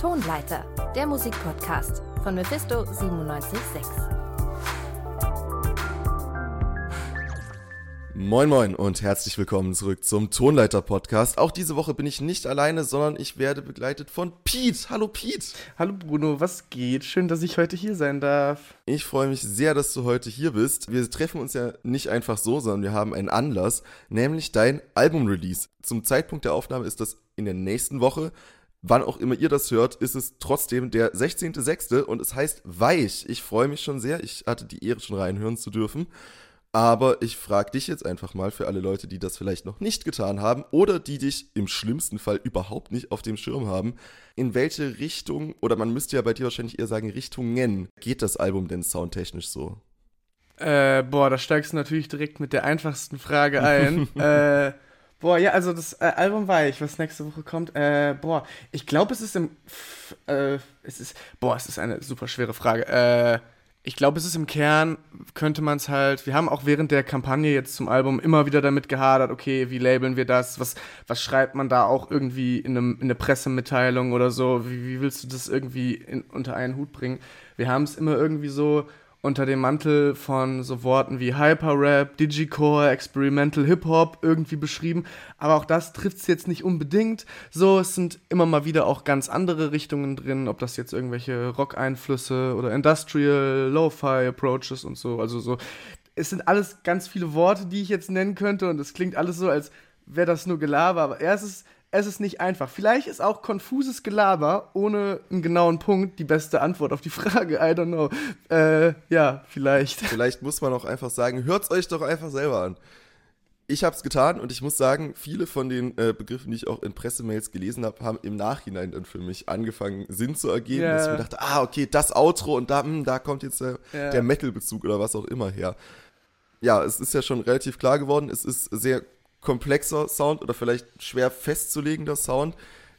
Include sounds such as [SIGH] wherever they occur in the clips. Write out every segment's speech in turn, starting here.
Tonleiter, der Musikpodcast von Mephisto 976. Moin Moin und herzlich willkommen zurück zum Tonleiter Podcast. Auch diese Woche bin ich nicht alleine, sondern ich werde begleitet von Pete. Hallo Pete. Hallo Bruno, was geht? Schön, dass ich heute hier sein darf. Ich freue mich sehr, dass du heute hier bist. Wir treffen uns ja nicht einfach so, sondern wir haben einen Anlass, nämlich dein Album-Release. Zum Zeitpunkt der Aufnahme ist das in der nächsten Woche. Wann auch immer ihr das hört, ist es trotzdem der 16.06. und es heißt Weich. Ich freue mich schon sehr. Ich hatte die Ehre, schon reinhören zu dürfen. Aber ich frage dich jetzt einfach mal für alle Leute, die das vielleicht noch nicht getan haben oder die dich im schlimmsten Fall überhaupt nicht auf dem Schirm haben, in welche Richtung, oder man müsste ja bei dir wahrscheinlich eher sagen Richtungen, geht das Album denn soundtechnisch so? Äh, boah, da steigst du natürlich direkt mit der einfachsten Frage ein. [LAUGHS] äh, Boah, ja, also das äh, Album Weich, was nächste Woche kommt. Äh, boah, ich glaube, es ist im. Äh, es ist. Boah, es ist eine super schwere Frage. Äh, ich glaube, es ist im Kern, könnte man es halt. Wir haben auch während der Kampagne jetzt zum Album immer wieder damit gehadert, okay, wie labeln wir das? Was, was schreibt man da auch irgendwie in, einem, in eine Pressemitteilung oder so? Wie, wie willst du das irgendwie in, unter einen Hut bringen? Wir haben es immer irgendwie so unter dem Mantel von so Worten wie Hyperrap, Digicore, Experimental Hip-Hop irgendwie beschrieben. Aber auch das trifft es jetzt nicht unbedingt. So, es sind immer mal wieder auch ganz andere Richtungen drin, ob das jetzt irgendwelche Rock-Einflüsse oder Industrial, Lo-Fi-Approaches und so. Also so, es sind alles ganz viele Worte, die ich jetzt nennen könnte und es klingt alles so, als wäre das nur Gelaber. Aber erstens es ist nicht einfach. Vielleicht ist auch konfuses Gelaber ohne einen genauen Punkt die beste Antwort auf die Frage. I don't know. Äh, ja, vielleicht. Vielleicht muss man auch einfach sagen, hört's euch doch einfach selber an. Ich habe es getan und ich muss sagen, viele von den äh, Begriffen, die ich auch in Pressemails gelesen habe, haben im Nachhinein dann für mich angefangen, Sinn zu ergeben. Yeah. Dass ich mir dachte, ah, okay, das Outro und da, mh, hm, da kommt jetzt der, yeah. der Metal-Bezug oder was auch immer her. Ja, es ist ja schon relativ klar geworden, es ist sehr komplexer Sound oder vielleicht schwer festzulegender Sound,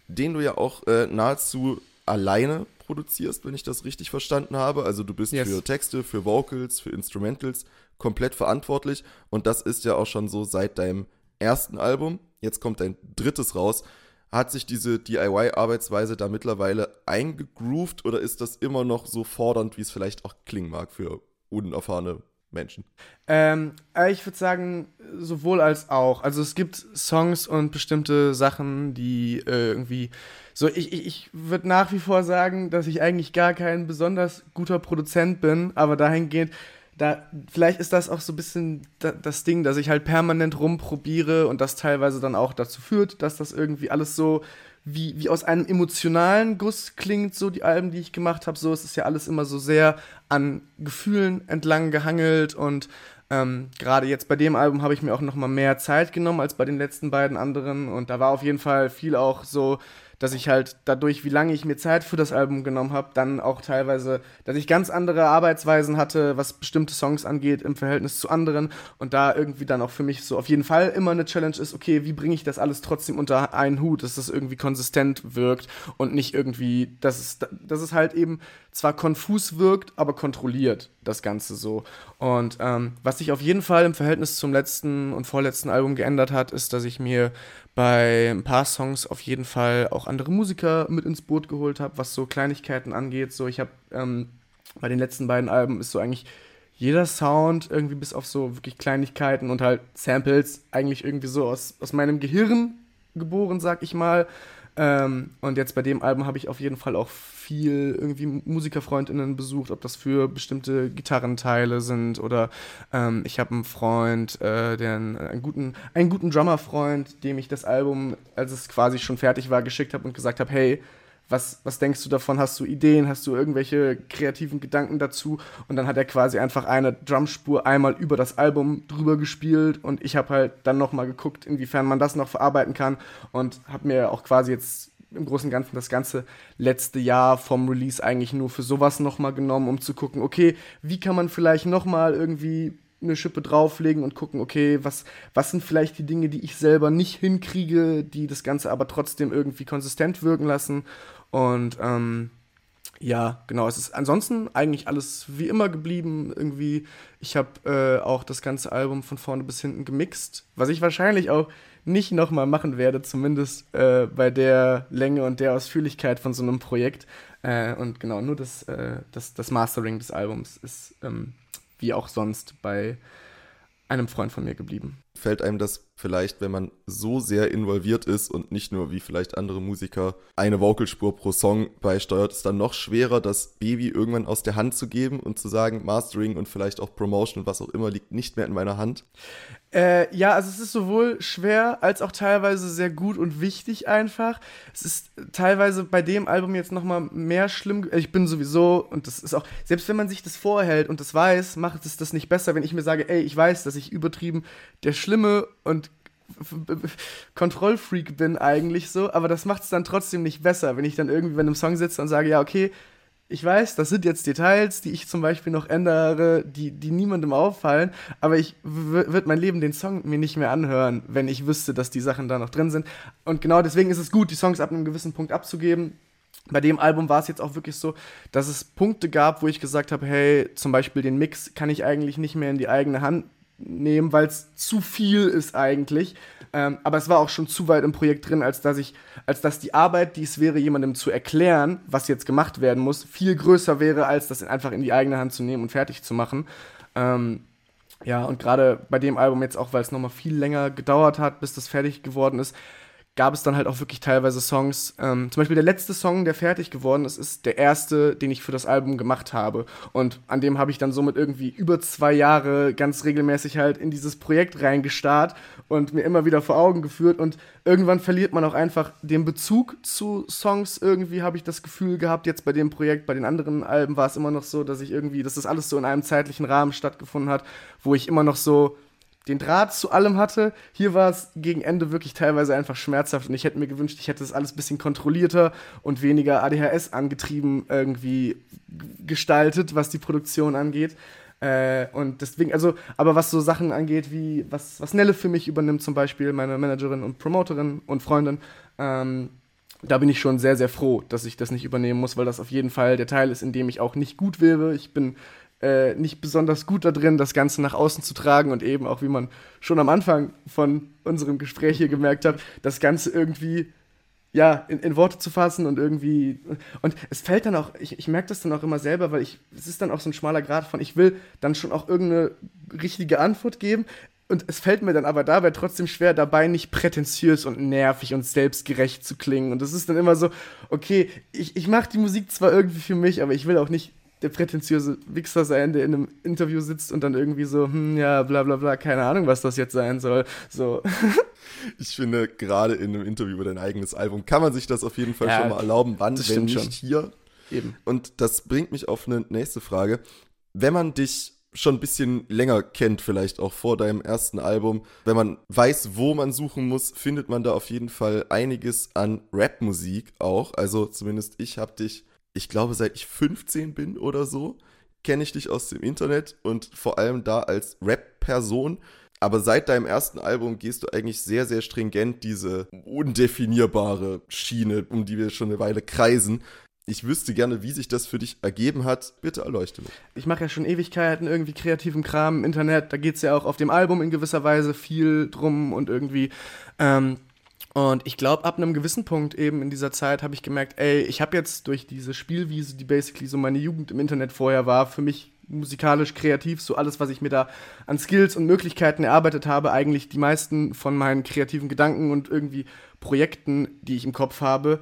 den du ja auch äh, nahezu alleine produzierst, wenn ich das richtig verstanden habe. Also du bist yes. für Texte, für Vocals, für Instrumentals komplett verantwortlich und das ist ja auch schon so seit deinem ersten Album. Jetzt kommt dein drittes raus. Hat sich diese DIY-Arbeitsweise da mittlerweile eingegroovt oder ist das immer noch so fordernd, wie es vielleicht auch klingen mag für unerfahrene Menschen? Ähm, äh, ich würde sagen, sowohl als auch. Also es gibt Songs und bestimmte Sachen, die äh, irgendwie. So, ich, ich, ich würde nach wie vor sagen, dass ich eigentlich gar kein besonders guter Produzent bin, aber dahingehend, da, vielleicht ist das auch so ein bisschen da, das Ding, dass ich halt permanent rumprobiere und das teilweise dann auch dazu führt, dass das irgendwie alles so wie, wie aus einem emotionalen Guss klingt, so die Alben, die ich gemacht habe. So, es ist ja alles immer so sehr an Gefühlen entlang gehangelt und ähm, gerade jetzt bei dem Album habe ich mir auch noch mal mehr Zeit genommen als bei den letzten beiden anderen und da war auf jeden Fall viel auch so dass ich halt dadurch, wie lange ich mir Zeit für das Album genommen habe, dann auch teilweise, dass ich ganz andere Arbeitsweisen hatte, was bestimmte Songs angeht im Verhältnis zu anderen und da irgendwie dann auch für mich so auf jeden Fall immer eine Challenge ist, okay, wie bringe ich das alles trotzdem unter einen Hut, dass das irgendwie konsistent wirkt und nicht irgendwie, dass es, dass es halt eben zwar konfus wirkt, aber kontrolliert, das Ganze so. Und ähm, was sich auf jeden Fall im Verhältnis zum letzten und vorletzten Album geändert hat, ist, dass ich mir bei ein paar Songs auf jeden Fall auch andere Musiker mit ins Boot geholt habe, was so Kleinigkeiten angeht. So, ich habe ähm, bei den letzten beiden Alben ist so eigentlich jeder Sound irgendwie bis auf so wirklich Kleinigkeiten und halt Samples eigentlich irgendwie so aus, aus meinem Gehirn geboren, sag ich mal. Ähm, und jetzt bei dem Album habe ich auf jeden Fall auch viel irgendwie MusikerfreundInnen besucht, ob das für bestimmte Gitarrenteile sind oder ähm, ich habe einen Freund, äh, der einen, einen, guten, einen guten Drummerfreund, dem ich das Album, als es quasi schon fertig war, geschickt habe und gesagt habe, hey, was, was denkst du davon? Hast du Ideen? Hast du irgendwelche kreativen Gedanken dazu? Und dann hat er quasi einfach eine Drumspur einmal über das Album drüber gespielt und ich habe halt dann nochmal geguckt, inwiefern man das noch verarbeiten kann und habe mir auch quasi jetzt im Großen und Ganzen das ganze letzte Jahr vom Release eigentlich nur für sowas nochmal genommen, um zu gucken, okay, wie kann man vielleicht nochmal irgendwie eine Schippe drauflegen und gucken, okay, was, was sind vielleicht die Dinge, die ich selber nicht hinkriege, die das Ganze aber trotzdem irgendwie konsistent wirken lassen. Und ähm, ja, genau, es ist ansonsten eigentlich alles wie immer geblieben. Irgendwie, ich habe äh, auch das ganze Album von vorne bis hinten gemixt, was ich wahrscheinlich auch nicht nochmal machen werde, zumindest äh, bei der Länge und der Ausführlichkeit von so einem Projekt. Äh, und genau, nur das, äh, das, das Mastering des Albums ist ähm, wie auch sonst bei einem Freund von mir geblieben. Fällt einem das vielleicht, wenn man so sehr involviert ist und nicht nur wie vielleicht andere Musiker eine Vocalspur pro Song beisteuert, ist dann noch schwerer, das Baby irgendwann aus der Hand zu geben und zu sagen, Mastering und vielleicht auch Promotion und was auch immer liegt nicht mehr in meiner Hand? Äh, ja, also es ist sowohl schwer als auch teilweise sehr gut und wichtig einfach. Es ist teilweise bei dem Album jetzt noch mal mehr schlimm. Ich bin sowieso und das ist auch selbst wenn man sich das vorhält und das weiß, macht es das nicht besser, wenn ich mir sage, ey, ich weiß, dass ich übertrieben der schlimme und Kontrollfreak bin eigentlich so, aber das macht es dann trotzdem nicht besser, wenn ich dann irgendwie bei einem Song sitze und sage, ja, okay, ich weiß, das sind jetzt Details, die ich zum Beispiel noch ändere, die, die niemandem auffallen, aber ich würde mein Leben den Song mir nicht mehr anhören, wenn ich wüsste, dass die Sachen da noch drin sind. Und genau deswegen ist es gut, die Songs ab einem gewissen Punkt abzugeben. Bei dem Album war es jetzt auch wirklich so, dass es Punkte gab, wo ich gesagt habe, hey, zum Beispiel den Mix kann ich eigentlich nicht mehr in die eigene Hand nehmen, weil es zu viel ist eigentlich. Ähm, aber es war auch schon zu weit im Projekt drin, als dass ich, als dass die Arbeit, die es wäre, jemandem zu erklären, was jetzt gemacht werden muss, viel größer wäre, als das einfach in die eigene Hand zu nehmen und fertig zu machen. Ähm, ja, und gerade bei dem Album jetzt auch, weil es nochmal viel länger gedauert hat, bis das fertig geworden ist, gab es dann halt auch wirklich teilweise Songs. Ähm, zum Beispiel der letzte Song, der fertig geworden ist, ist der erste, den ich für das Album gemacht habe. Und an dem habe ich dann somit irgendwie über zwei Jahre ganz regelmäßig halt in dieses Projekt reingestarrt und mir immer wieder vor Augen geführt. Und irgendwann verliert man auch einfach den Bezug zu Songs. Irgendwie habe ich das Gefühl gehabt, jetzt bei dem Projekt, bei den anderen Alben war es immer noch so, dass ich irgendwie, dass das alles so in einem zeitlichen Rahmen stattgefunden hat, wo ich immer noch so den Draht zu allem hatte. Hier war es gegen Ende wirklich teilweise einfach schmerzhaft und ich hätte mir gewünscht, ich hätte das alles ein bisschen kontrollierter und weniger ADHS angetrieben irgendwie gestaltet, was die Produktion angeht. Äh, und deswegen, also, aber was so Sachen angeht, wie was, was Nelle für mich übernimmt, zum Beispiel meine Managerin und Promoterin und Freundin, ähm, da bin ich schon sehr, sehr froh, dass ich das nicht übernehmen muss, weil das auf jeden Fall der Teil ist, in dem ich auch nicht gut wäre. Ich bin äh, nicht besonders gut da drin, das Ganze nach außen zu tragen und eben auch, wie man schon am Anfang von unserem Gespräch hier gemerkt hat, das Ganze irgendwie ja, in, in, Worte zu fassen und irgendwie. Und es fällt dann auch, ich, ich merke das dann auch immer selber, weil ich, es ist dann auch so ein schmaler Grad von, ich will dann schon auch irgendeine richtige Antwort geben. Und es fällt mir dann aber dabei trotzdem schwer, dabei nicht prätentiös und nervig und selbstgerecht zu klingen. Und das ist dann immer so, okay, ich, ich mache die Musik zwar irgendwie für mich, aber ich will auch nicht der prätentiöse Wichser sein, der in einem Interview sitzt und dann irgendwie so, hm, ja, bla bla bla, keine Ahnung, was das jetzt sein soll. So. [LAUGHS] Ich finde, gerade in einem Interview über dein eigenes Album kann man sich das auf jeden Fall ja, schon mal erlauben. Wann, wenn nicht schon. hier? Eben. Und das bringt mich auf eine nächste Frage. Wenn man dich schon ein bisschen länger kennt, vielleicht auch vor deinem ersten Album. Wenn man weiß, wo man suchen muss, findet man da auf jeden Fall einiges an Rapmusik auch. Also zumindest ich habe dich ich glaube, seit ich 15 bin oder so, kenne ich dich aus dem Internet und vor allem da als Rap-Person. Aber seit deinem ersten Album gehst du eigentlich sehr, sehr stringent diese undefinierbare Schiene, um die wir schon eine Weile kreisen. Ich wüsste gerne, wie sich das für dich ergeben hat. Bitte erleuchte mich. Ich mache ja schon Ewigkeiten irgendwie kreativen Kram im Internet. Da geht es ja auch auf dem Album in gewisser Weise viel drum und irgendwie ähm, und ich glaube, ab einem gewissen Punkt eben in dieser Zeit habe ich gemerkt, ey, ich habe jetzt durch diese Spielwiese, die basically so meine Jugend im Internet vorher war, für mich musikalisch, kreativ, so alles, was ich mir da an Skills und Möglichkeiten erarbeitet habe, eigentlich die meisten von meinen kreativen Gedanken und irgendwie Projekten, die ich im Kopf habe,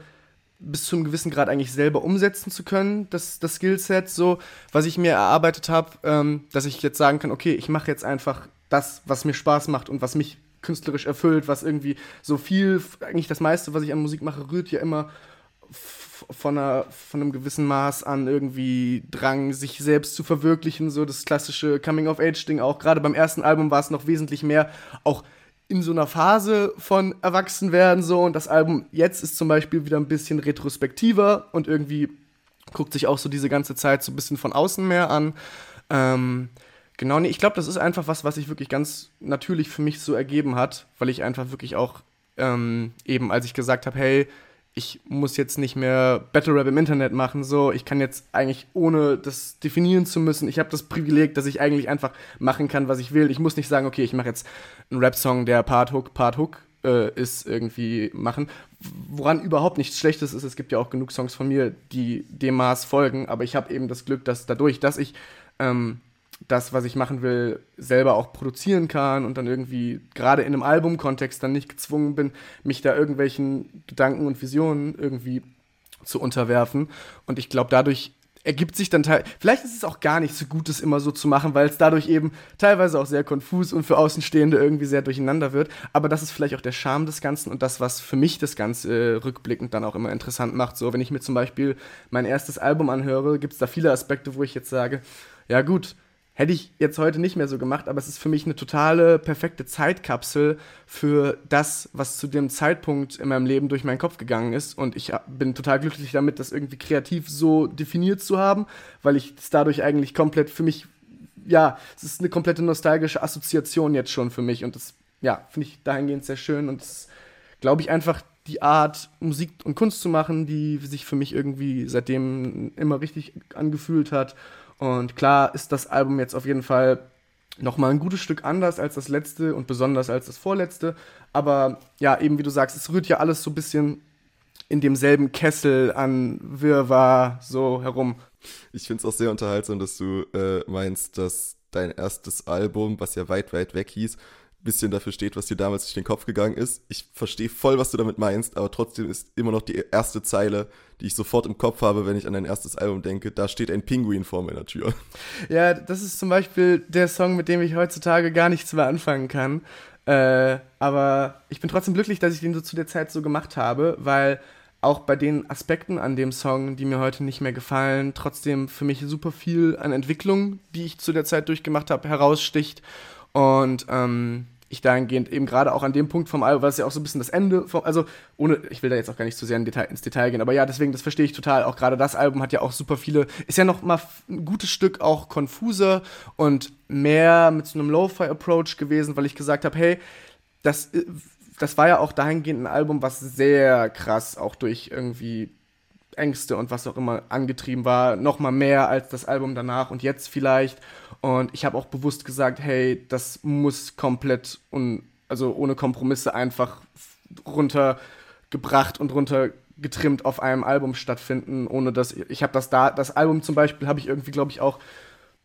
bis zu einem gewissen Grad eigentlich selber umsetzen zu können, das, das Skillset, so, was ich mir erarbeitet habe, ähm, dass ich jetzt sagen kann, okay, ich mache jetzt einfach das, was mir Spaß macht und was mich künstlerisch erfüllt, was irgendwie so viel, eigentlich das meiste, was ich an Musik mache, rührt ja immer von, einer, von einem gewissen Maß an irgendwie Drang, sich selbst zu verwirklichen, so das klassische Coming-of-Age-Ding auch. Gerade beim ersten Album war es noch wesentlich mehr auch in so einer Phase von Erwachsenwerden so und das Album jetzt ist zum Beispiel wieder ein bisschen retrospektiver und irgendwie guckt sich auch so diese ganze Zeit so ein bisschen von außen mehr an. Ähm, Genau, nee, ich glaube, das ist einfach was, was sich wirklich ganz natürlich für mich so ergeben hat, weil ich einfach wirklich auch ähm, eben, als ich gesagt habe, hey, ich muss jetzt nicht mehr Battle Rap im Internet machen, so, ich kann jetzt eigentlich ohne das definieren zu müssen, ich habe das Privileg, dass ich eigentlich einfach machen kann, was ich will. Ich muss nicht sagen, okay, ich mache jetzt einen Rap-Song, der Part Hook, Part Hook äh, ist, irgendwie machen. Woran überhaupt nichts Schlechtes ist. Es gibt ja auch genug Songs von mir, die dem Maß folgen, aber ich habe eben das Glück, dass dadurch, dass ich ähm, das, was ich machen will, selber auch produzieren kann und dann irgendwie gerade in einem Albumkontext dann nicht gezwungen bin, mich da irgendwelchen Gedanken und Visionen irgendwie zu unterwerfen. Und ich glaube, dadurch ergibt sich dann teil. Vielleicht ist es auch gar nicht so gut, das immer so zu machen, weil es dadurch eben teilweise auch sehr konfus und für Außenstehende irgendwie sehr durcheinander wird. Aber das ist vielleicht auch der Charme des Ganzen und das, was für mich das Ganze äh, rückblickend dann auch immer interessant macht. So, wenn ich mir zum Beispiel mein erstes Album anhöre, gibt es da viele Aspekte, wo ich jetzt sage, ja gut, Hätte ich jetzt heute nicht mehr so gemacht, aber es ist für mich eine totale perfekte Zeitkapsel für das, was zu dem Zeitpunkt in meinem Leben durch meinen Kopf gegangen ist. Und ich bin total glücklich damit, das irgendwie kreativ so definiert zu haben, weil ich es dadurch eigentlich komplett für mich, ja, es ist eine komplette nostalgische Assoziation jetzt schon für mich. Und das, ja, finde ich dahingehend sehr schön. Und das glaube ich einfach die Art, Musik und Kunst zu machen, die sich für mich irgendwie seitdem immer richtig angefühlt hat. Und klar ist das Album jetzt auf jeden Fall nochmal ein gutes Stück anders als das letzte und besonders als das vorletzte. Aber ja, eben wie du sagst, es rührt ja alles so ein bisschen in demselben Kessel an Wirrwarr so herum. Ich finde es auch sehr unterhaltsam, dass du äh, meinst, dass dein erstes Album, was ja weit, weit weg hieß, bisschen dafür steht, was dir damals durch den Kopf gegangen ist. Ich verstehe voll, was du damit meinst, aber trotzdem ist immer noch die erste Zeile, die ich sofort im Kopf habe, wenn ich an dein erstes Album denke, da steht ein Pinguin vor meiner Tür. [LAUGHS] Ja, das ist zum Beispiel der Song, mit dem ich heutzutage gar nichts mehr anfangen kann. Äh, aber ich bin trotzdem glücklich, dass ich den so zu der Zeit so gemacht habe, weil auch bei den Aspekten an dem Song, die mir heute nicht mehr gefallen, trotzdem für mich super viel an Entwicklung, die ich zu der Zeit durchgemacht habe, heraussticht. Und ähm, ich dahingehend eben gerade auch an dem Punkt vom Album, es ja auch so ein bisschen das Ende vom, also ohne, ich will da jetzt auch gar nicht zu sehr in Detail, ins Detail gehen, aber ja, deswegen, das verstehe ich total. Auch gerade das Album hat ja auch super viele, ist ja noch mal ein gutes Stück auch konfuser und mehr mit so einem Lo-Fi-Approach gewesen, weil ich gesagt habe, hey, das, äh, das war ja auch dahingehend ein Album, was sehr krass auch durch irgendwie Ängste und was auch immer angetrieben war, noch mal mehr als das Album danach und jetzt vielleicht. Und ich habe auch bewusst gesagt, hey, das muss komplett un also ohne Kompromisse einfach runtergebracht und runtergetrimmt auf einem Album stattfinden, ohne dass ich habe das da das Album zum Beispiel habe ich irgendwie glaube ich auch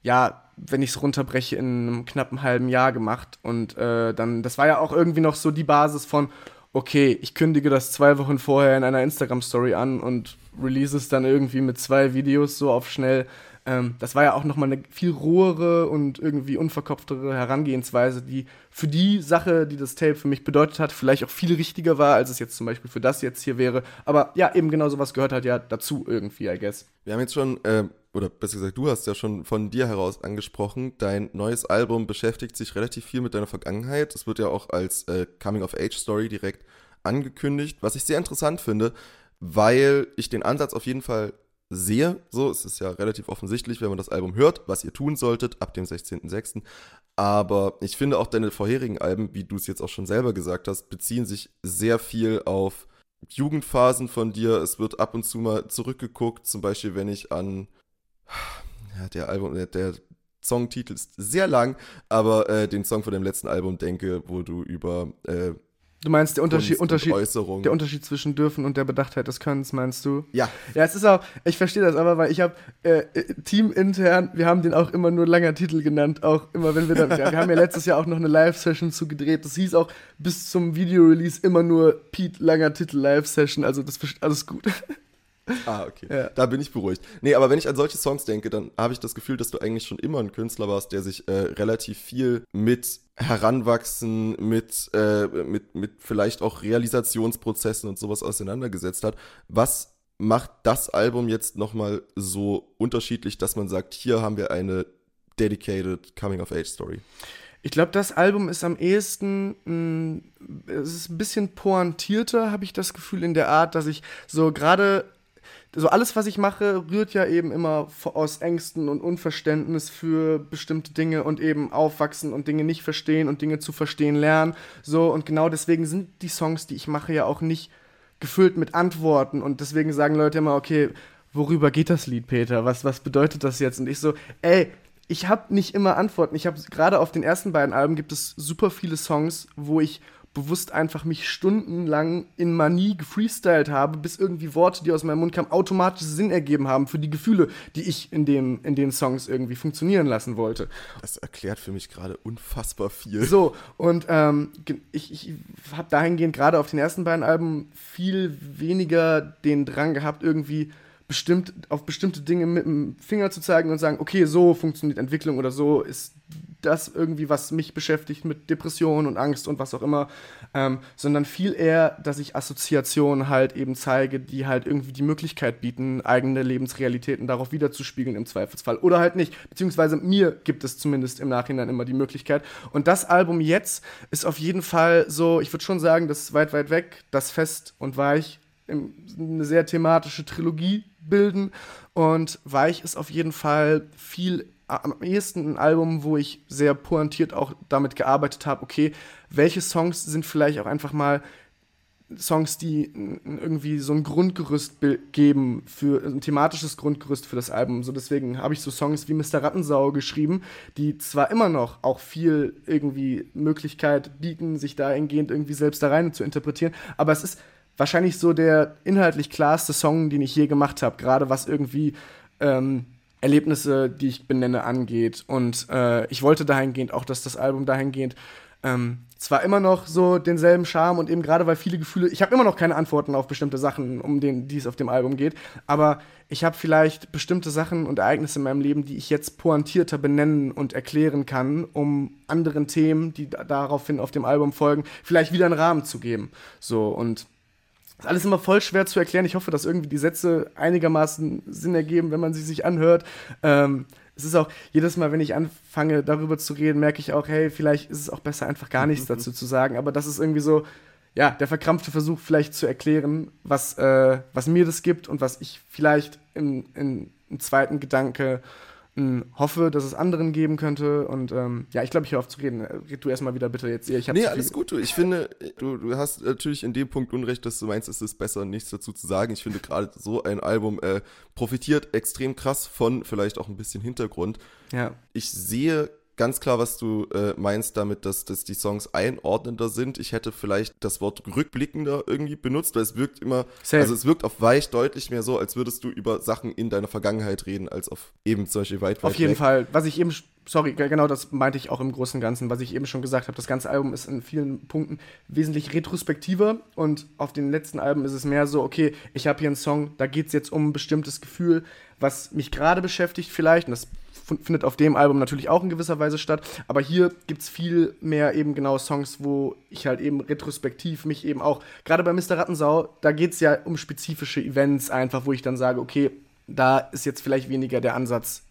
ja wenn ich es runterbreche in einem knappen halben Jahr gemacht und äh, dann das war ja auch irgendwie noch so die Basis von okay, ich kündige das zwei Wochen vorher in einer Instagram-Story an und release es dann irgendwie mit zwei Videos so auf schnell. Ähm, das war ja auch nochmal eine viel rohere und irgendwie unverkopftere Herangehensweise, die für die Sache, die das Tape für mich bedeutet hat, vielleicht auch viel richtiger war, als es jetzt zum Beispiel für das jetzt hier wäre. Aber ja, eben genau sowas gehört halt ja dazu irgendwie, I guess. Wir haben jetzt schon, äh, oder besser gesagt, du hast ja schon von dir heraus angesprochen, dein neues Album beschäftigt sich relativ viel mit deiner Vergangenheit. Es wird ja auch als äh, Coming-of-Age-Story direkt angekündigt, was ich sehr interessant finde, weil ich den Ansatz auf jeden Fall sehe. So, es ist ja relativ offensichtlich, wenn man das Album hört, was ihr tun solltet ab dem 16.06. Aber ich finde auch deine vorherigen Alben, wie du es jetzt auch schon selber gesagt hast, beziehen sich sehr viel auf Jugendphasen von dir. Es wird ab und zu mal zurückgeguckt, zum Beispiel, wenn ich an ja, der Album, der Songtitel ist sehr lang, aber äh, den Song von dem letzten Album denke, wo du über äh, Du meinst der Unterschied, Unterschied, der Unterschied zwischen dürfen und der Bedachtheit des Könnens, meinst du? Ja. Ja, es ist auch, ich verstehe das aber, weil ich habe äh, teamintern, wir haben den auch immer nur langer Titel genannt, auch immer wenn wir dann, wir haben ja letztes Jahr auch noch eine Live-Session zugedreht, das hieß auch bis zum Video-Release immer nur Pete langer Titel Live-Session, also das ist alles gut. [LAUGHS] Ah, okay. Ja. Da bin ich beruhigt. Nee, aber wenn ich an solche Songs denke, dann habe ich das Gefühl, dass du eigentlich schon immer ein Künstler warst, der sich äh, relativ viel mit Heranwachsen, mit, äh, mit, mit vielleicht auch Realisationsprozessen und sowas auseinandergesetzt hat. Was macht das Album jetzt nochmal so unterschiedlich, dass man sagt, hier haben wir eine dedicated Coming-of-Age-Story? Ich glaube, das Album ist am ehesten, mh, es ist ein bisschen pointierter, habe ich das Gefühl, in der Art, dass ich so gerade so alles, was ich mache, rührt ja eben immer aus Ängsten und Unverständnis für bestimmte Dinge und eben aufwachsen und Dinge nicht verstehen und Dinge zu verstehen lernen. So, und genau deswegen sind die Songs, die ich mache, ja auch nicht gefüllt mit Antworten. Und deswegen sagen Leute immer, okay, worüber geht das Lied, Peter? Was, was bedeutet das jetzt? Und ich so, ey, ich habe nicht immer Antworten. Ich habe gerade auf den ersten beiden Alben gibt es super viele Songs, wo ich bewusst einfach mich stundenlang in Manie gefreestylt habe, bis irgendwie Worte, die aus meinem Mund kamen, automatisch Sinn ergeben haben für die Gefühle, die ich in, dem, in den Songs irgendwie funktionieren lassen wollte. Das erklärt für mich gerade unfassbar viel. So, und ähm, ich, ich habe dahingehend gerade auf den ersten beiden Alben viel weniger den Drang gehabt, irgendwie bestimmt, auf bestimmte Dinge mit dem Finger zu zeigen und sagen, okay, so funktioniert Entwicklung oder so ist das irgendwie, was mich beschäftigt mit Depressionen und Angst und was auch immer, ähm, sondern viel eher, dass ich Assoziationen halt eben zeige, die halt irgendwie die Möglichkeit bieten, eigene Lebensrealitäten darauf wiederzuspiegeln im Zweifelsfall. Oder halt nicht, beziehungsweise mir gibt es zumindest im Nachhinein immer die Möglichkeit. Und das Album jetzt ist auf jeden Fall so, ich würde schon sagen, das ist weit, weit weg, das Fest und Weich, eine sehr thematische Trilogie bilden. Und Weich ist auf jeden Fall viel am ehesten ein Album, wo ich sehr pointiert auch damit gearbeitet habe, okay, welche Songs sind vielleicht auch einfach mal Songs, die irgendwie so ein Grundgerüst geben, für ein thematisches Grundgerüst für das Album. So deswegen habe ich so Songs wie Mr. Rattensau geschrieben, die zwar immer noch auch viel irgendwie Möglichkeit bieten, sich dahingehend irgendwie selbst da rein zu interpretieren, aber es ist wahrscheinlich so der inhaltlich klarste Song, den ich je gemacht habe, gerade was irgendwie ähm, Erlebnisse, die ich benenne, angeht. Und äh, ich wollte dahingehend auch, dass das Album dahingehend ähm, zwar immer noch so denselben Charme und eben gerade weil viele Gefühle, ich habe immer noch keine Antworten auf bestimmte Sachen, um den, die es auf dem Album geht, aber ich habe vielleicht bestimmte Sachen und Ereignisse in meinem Leben, die ich jetzt pointierter benennen und erklären kann, um anderen Themen, die daraufhin auf dem Album folgen, vielleicht wieder einen Rahmen zu geben. So und ist alles immer voll schwer zu erklären. Ich hoffe, dass irgendwie die Sätze einigermaßen Sinn ergeben, wenn man sie sich anhört. Ähm, es ist auch jedes Mal, wenn ich anfange, darüber zu reden, merke ich auch, hey, vielleicht ist es auch besser, einfach gar nichts dazu zu sagen. Aber das ist irgendwie so, ja, der verkrampfte Versuch, vielleicht zu erklären, was, äh, was mir das gibt und was ich vielleicht im, im, im zweiten Gedanke hoffe, dass es anderen geben könnte. Und ähm, ja, ich glaube, ich höre auf zu reden. Red du erstmal wieder bitte jetzt. Ich nee, alles gut. Du. Ich finde, du, du hast natürlich in dem Punkt Unrecht, dass du meinst, es ist besser, nichts dazu zu sagen. Ich finde gerade so ein Album äh, profitiert extrem krass von vielleicht auch ein bisschen Hintergrund. Ja. Ich sehe ganz klar, was du äh, meinst damit, dass, dass die Songs einordnender sind. Ich hätte vielleicht das Wort rückblickender irgendwie benutzt, weil es wirkt immer, Same. also es wirkt auf Weich deutlich mehr so, als würdest du über Sachen in deiner Vergangenheit reden, als auf eben solche weit, weit Auf jeden weg. Fall. Was ich eben, sorry, genau das meinte ich auch im Großen und Ganzen, was ich eben schon gesagt habe, das ganze Album ist in vielen Punkten wesentlich retrospektiver und auf den letzten Alben ist es mehr so, okay, ich habe hier einen Song, da geht es jetzt um ein bestimmtes Gefühl, was mich gerade beschäftigt vielleicht, und das findet auf dem Album natürlich auch in gewisser Weise statt. Aber hier gibt es viel mehr eben genau Songs, wo ich halt eben retrospektiv mich eben auch, gerade bei Mr. Rattensau, da geht es ja um spezifische Events einfach, wo ich dann sage, okay, da ist jetzt vielleicht weniger der Ansatz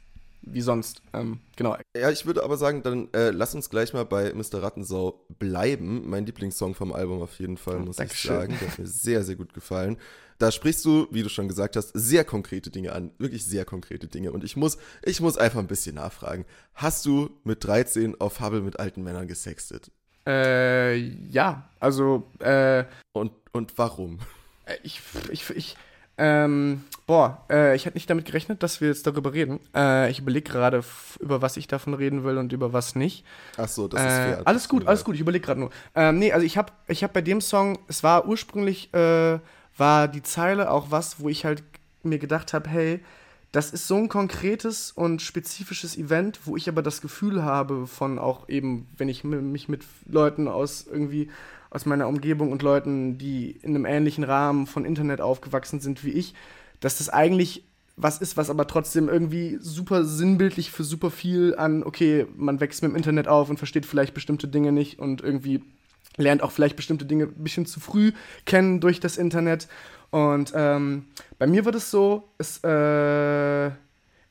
wie sonst. Ähm, genau. Ja, ich würde aber sagen, dann äh, lass uns gleich mal bei Mr. Rattensau bleiben. Mein Lieblingssong vom Album auf jeden Fall, muss Dankeschön. ich sagen. Der hat mir sehr, sehr gut gefallen. Da sprichst du, wie du schon gesagt hast, sehr konkrete Dinge an. Wirklich sehr konkrete Dinge. Und ich muss, ich muss einfach ein bisschen nachfragen. Hast du mit 13 auf Hubble mit alten Männern gesextet? Äh, ja. Also, äh. Und, und warum? Äh, ich, ich, ich, ähm, boah, äh, ich hätte nicht damit gerechnet, dass wir jetzt darüber reden. Äh, ich überlege gerade, über was ich davon reden will und über was nicht. Ach so, das ist äh, fair. Alles gut, alles gut, ich überlege gerade nur. Ähm, nee, also ich habe ich hab bei dem Song, es war ursprünglich, äh, war die Zeile auch was, wo ich halt mir gedacht habe, hey, das ist so ein konkretes und spezifisches Event, wo ich aber das Gefühl habe von auch eben, wenn ich mich mit Leuten aus irgendwie aus meiner Umgebung und Leuten, die in einem ähnlichen Rahmen von Internet aufgewachsen sind wie ich, dass das eigentlich was ist, was aber trotzdem irgendwie super sinnbildlich für super viel an, okay, man wächst mit dem Internet auf und versteht vielleicht bestimmte Dinge nicht und irgendwie lernt auch vielleicht bestimmte Dinge ein bisschen zu früh kennen durch das Internet. Und ähm, bei mir wird es so, es, äh,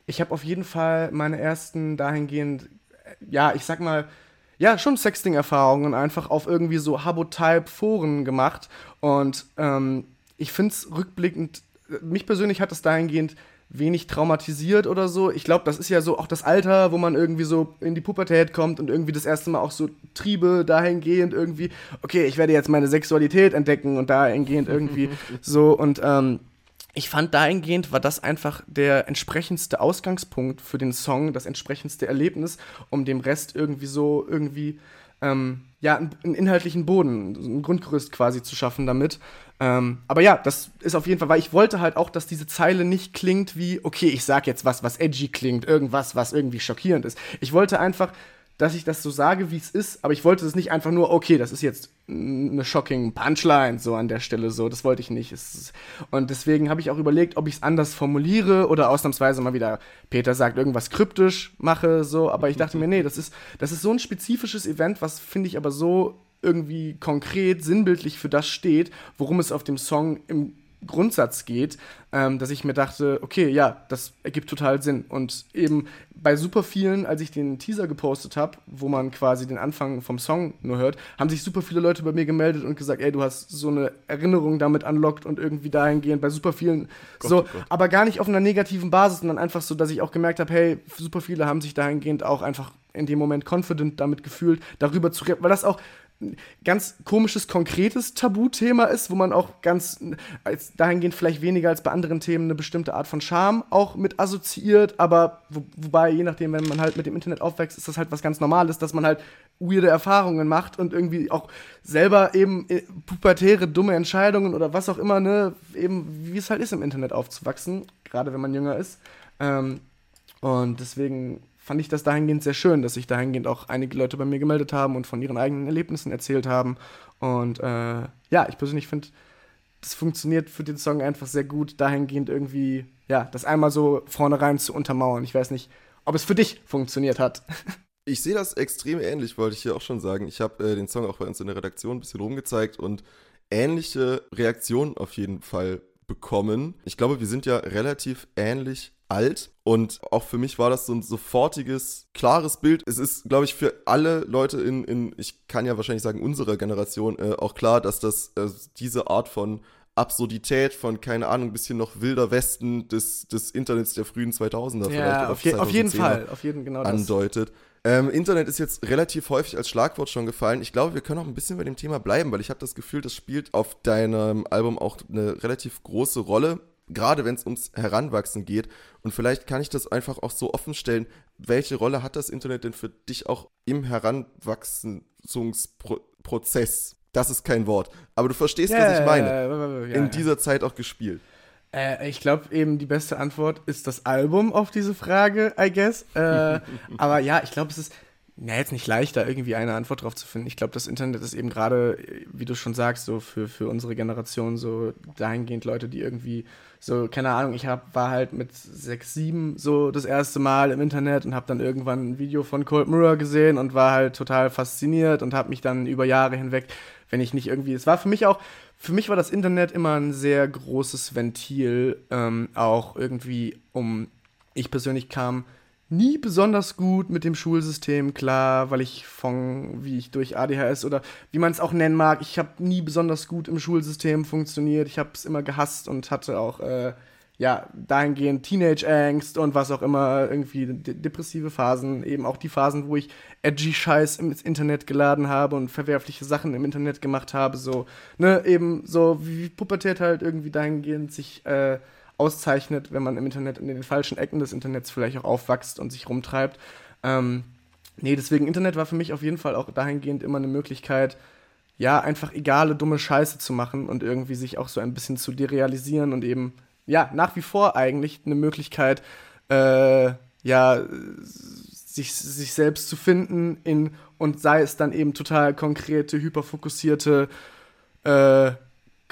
ich habe auf jeden Fall meine ersten dahingehend, ja, ich sag mal, ja, schon Sexting-Erfahrungen einfach auf irgendwie so Habo-Type-Foren gemacht. Und ähm, ich finde es rückblickend, mich persönlich hat es dahingehend wenig traumatisiert oder so. Ich glaube, das ist ja so auch das Alter, wo man irgendwie so in die Pubertät kommt und irgendwie das erste Mal auch so Triebe dahingehend irgendwie, okay, ich werde jetzt meine Sexualität entdecken und dahingehend irgendwie [LAUGHS] so und ähm, ich fand dahingehend war das einfach der entsprechendste Ausgangspunkt für den Song, das entsprechendste Erlebnis, um dem Rest irgendwie so irgendwie ähm, ja, einen, inhaltlichen Boden, ein Grundgerüst quasi zu schaffen damit. Ähm, aber ja, das ist auf jeden Fall, weil ich wollte halt auch, dass diese Zeile nicht klingt wie, okay, ich sag jetzt was, was edgy klingt, irgendwas, was irgendwie schockierend ist. Ich wollte einfach dass ich das so sage, wie es ist, aber ich wollte es nicht einfach nur, okay, das ist jetzt eine shocking Punchline so an der Stelle so, das wollte ich nicht. Und deswegen habe ich auch überlegt, ob ich es anders formuliere oder ausnahmsweise mal wieder Peter sagt irgendwas kryptisch mache so, aber ich dachte mir, nee, das ist das ist so ein spezifisches Event, was finde ich aber so irgendwie konkret sinnbildlich für das steht, worum es auf dem Song im Grundsatz geht, ähm, dass ich mir dachte, okay, ja, das ergibt total Sinn. Und eben bei super vielen, als ich den Teaser gepostet habe, wo man quasi den Anfang vom Song nur hört, haben sich super viele Leute bei mir gemeldet und gesagt, ey, du hast so eine Erinnerung damit anlockt und irgendwie dahingehend bei super vielen Gott, so, oh Gott. aber gar nicht auf einer negativen Basis, sondern einfach so, dass ich auch gemerkt habe, hey, super viele haben sich dahingehend auch einfach in dem Moment confident damit gefühlt, darüber zu reden, weil das auch ganz komisches, konkretes Tabuthema ist, wo man auch ganz als dahingehend vielleicht weniger als bei anderen Themen eine bestimmte Art von Charme auch mit assoziiert, aber wo, wobei, je nachdem, wenn man halt mit dem Internet aufwächst, ist das halt was ganz Normales, dass man halt weirde Erfahrungen macht und irgendwie auch selber eben äh, pubertäre, dumme Entscheidungen oder was auch immer, ne, eben wie es halt ist, im Internet aufzuwachsen, gerade wenn man jünger ist. Ähm, und deswegen fand ich das dahingehend sehr schön, dass sich dahingehend auch einige Leute bei mir gemeldet haben und von ihren eigenen Erlebnissen erzählt haben. Und äh, ja, ich persönlich finde, das funktioniert für den Song einfach sehr gut, dahingehend irgendwie, ja, das einmal so vornherein zu untermauern. Ich weiß nicht, ob es für dich funktioniert hat. [LAUGHS] Ich sehe das extrem ähnlich, wollte ich hier auch schon sagen. Ich habe äh, den Song auch bei uns in der Redaktion ein bisschen rumgezeigt und ähnliche Reaktionen auf jeden Fall bekommen. Ich glaube, wir sind ja relativ ähnlich alt. Und auch für mich war das so ein sofortiges, klares Bild. Es ist, glaube ich, für alle Leute in, in, ich kann ja wahrscheinlich sagen, unserer Generation äh, auch klar, dass das äh, diese Art von Absurdität von, keine Ahnung, ein bisschen noch wilder Westen des, des Internets der frühen 2000er ja, auf, je, auf jeden Fall, auf jeden genau andeutet. Ähm, Internet ist jetzt relativ häufig als Schlagwort schon gefallen. Ich glaube, wir können auch ein bisschen bei dem Thema bleiben, weil ich habe das Gefühl, das spielt auf deinem Album auch eine relativ große Rolle gerade wenn es ums Heranwachsen geht. Und vielleicht kann ich das einfach auch so offen stellen. Welche Rolle hat das Internet denn für dich auch im Heranwachsungsprozess? Das ist kein Wort. Aber du verstehst, yeah, was ich meine. Ja, in dieser Zeit auch gespielt. Äh, ich glaube eben, die beste Antwort ist das Album auf diese Frage, I guess. Äh, [LAUGHS] aber ja, ich glaube, es ist ja, jetzt nicht leicht, da irgendwie eine Antwort drauf zu finden. Ich glaube, das Internet ist eben gerade, wie du schon sagst, so für, für unsere Generation so dahingehend Leute, die irgendwie so, keine Ahnung, ich hab, war halt mit sechs, sieben so das erste Mal im Internet und habe dann irgendwann ein Video von Cold Mirror gesehen und war halt total fasziniert und habe mich dann über Jahre hinweg, wenn ich nicht irgendwie, es war für mich auch, für mich war das Internet immer ein sehr großes Ventil, ähm, auch irgendwie um, ich persönlich kam nie besonders gut mit dem Schulsystem. Klar, weil ich von, wie ich durch ADHS oder wie man es auch nennen mag, ich habe nie besonders gut im Schulsystem funktioniert. Ich habe es immer gehasst und hatte auch, äh, ja, dahingehend Teenage-Angst und was auch immer, irgendwie de depressive Phasen, eben auch die Phasen, wo ich edgy Scheiß ins Internet geladen habe und verwerfliche Sachen im Internet gemacht habe, so, ne, eben so wie Pubertät halt irgendwie dahingehend sich, äh, auszeichnet, wenn man im Internet in den falschen Ecken des Internets vielleicht auch aufwächst und sich rumtreibt. Ähm, nee, deswegen Internet war für mich auf jeden Fall auch dahingehend immer eine Möglichkeit, ja, einfach egale, dumme Scheiße zu machen und irgendwie sich auch so ein bisschen zu derealisieren und eben, ja, nach wie vor eigentlich eine Möglichkeit, äh, ja, sich, sich selbst zu finden in, und sei es dann eben total konkrete, hyperfokussierte, äh,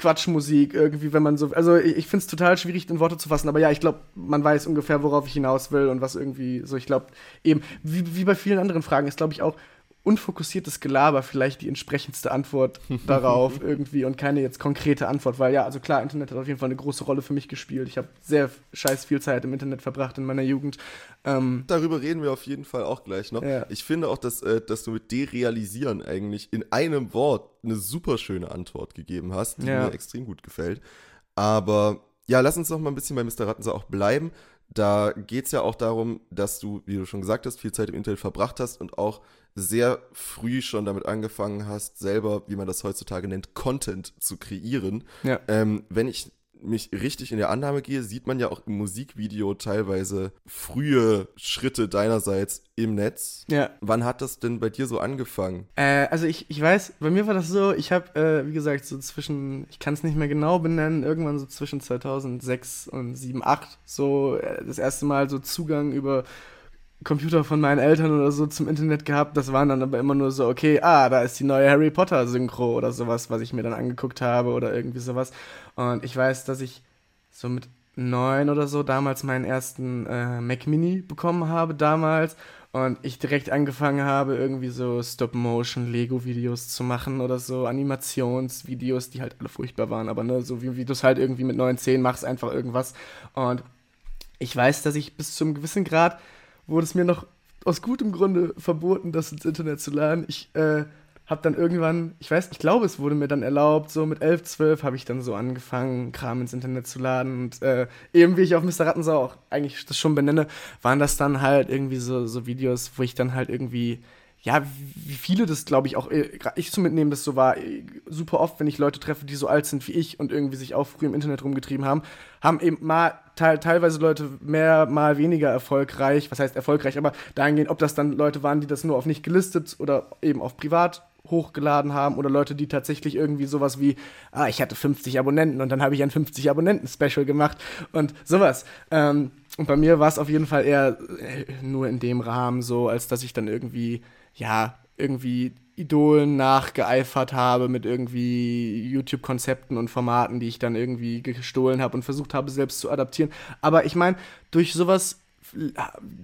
Quatschmusik irgendwie, wenn man so. Also ich, ich finde es total schwierig in Worte zu fassen, aber ja, ich glaube, man weiß ungefähr, worauf ich hinaus will und was irgendwie so, ich glaube, eben, wie, wie bei vielen anderen Fragen ist, glaube ich, auch unfokussiertes Gelaber vielleicht die entsprechendste Antwort [LAUGHS] darauf irgendwie und keine jetzt konkrete Antwort, weil ja, also klar, Internet hat auf jeden Fall eine große Rolle für mich gespielt. Ich habe sehr scheiß viel Zeit im Internet verbracht in meiner Jugend. Ähm, Darüber reden wir auf jeden Fall auch gleich noch. Ja. Ich finde auch, dass, äh, dass du mit derealisieren eigentlich in einem Wort eine super schöne Antwort gegeben hast, die ja. mir extrem gut gefällt. Aber ja, lass uns noch mal ein bisschen bei Mr. Rattenser auch bleiben. Da geht es ja auch darum, dass du, wie du schon gesagt hast, viel Zeit im Internet verbracht hast und auch sehr früh schon damit angefangen hast, selber, wie man das heutzutage nennt, Content zu kreieren. Ja. Ähm, wenn ich mich richtig in der Annahme gehe, sieht man ja auch im Musikvideo teilweise frühe Schritte deinerseits im Netz. Ja. Wann hat das denn bei dir so angefangen? Äh, also ich, ich weiß, bei mir war das so, ich habe, äh, wie gesagt, so zwischen, ich kann es nicht mehr genau benennen, irgendwann so zwischen 2006 und 7, 8, so äh, das erste Mal so Zugang über Computer von meinen Eltern oder so zum Internet gehabt. Das waren dann aber immer nur so, okay, ah, da ist die neue Harry Potter Synchro oder sowas, was ich mir dann angeguckt habe oder irgendwie sowas. Und ich weiß, dass ich so mit neun oder so damals meinen ersten äh, Mac Mini bekommen habe damals und ich direkt angefangen habe, irgendwie so Stop-Motion-Lego-Videos zu machen oder so Animationsvideos, die halt alle furchtbar waren, aber ne, so wie, wie du es halt irgendwie mit 9, 10 machst, einfach irgendwas. Und ich weiß, dass ich bis zu einem gewissen Grad wurde es mir noch aus gutem Grunde verboten, das ins Internet zu laden. Ich äh, habe dann irgendwann, ich weiß, ich glaube, es wurde mir dann erlaubt, so mit 11, 12 habe ich dann so angefangen, Kram ins Internet zu laden. Und äh, eben wie ich auf Mr. Rattensau auch eigentlich das schon benenne, waren das dann halt irgendwie so, so Videos, wo ich dann halt irgendwie ja, wie viele das, glaube ich, auch äh, ich zu mitnehmen, das so war, äh, super oft, wenn ich Leute treffe, die so alt sind wie ich und irgendwie sich auch früh im Internet rumgetrieben haben, haben eben mal te teilweise Leute mehr, mal weniger erfolgreich, was heißt erfolgreich, aber dahingehend, ob das dann Leute waren, die das nur auf nicht gelistet oder eben auf privat hochgeladen haben oder Leute, die tatsächlich irgendwie sowas wie, ah, ich hatte 50 Abonnenten und dann habe ich ein 50 Abonnenten-Special gemacht und sowas. Ähm, und bei mir war es auf jeden Fall eher äh, nur in dem Rahmen so, als dass ich dann irgendwie ja, irgendwie Idolen nachgeeifert habe mit irgendwie YouTube-Konzepten und Formaten, die ich dann irgendwie gestohlen habe und versucht habe, selbst zu adaptieren. Aber ich meine, durch sowas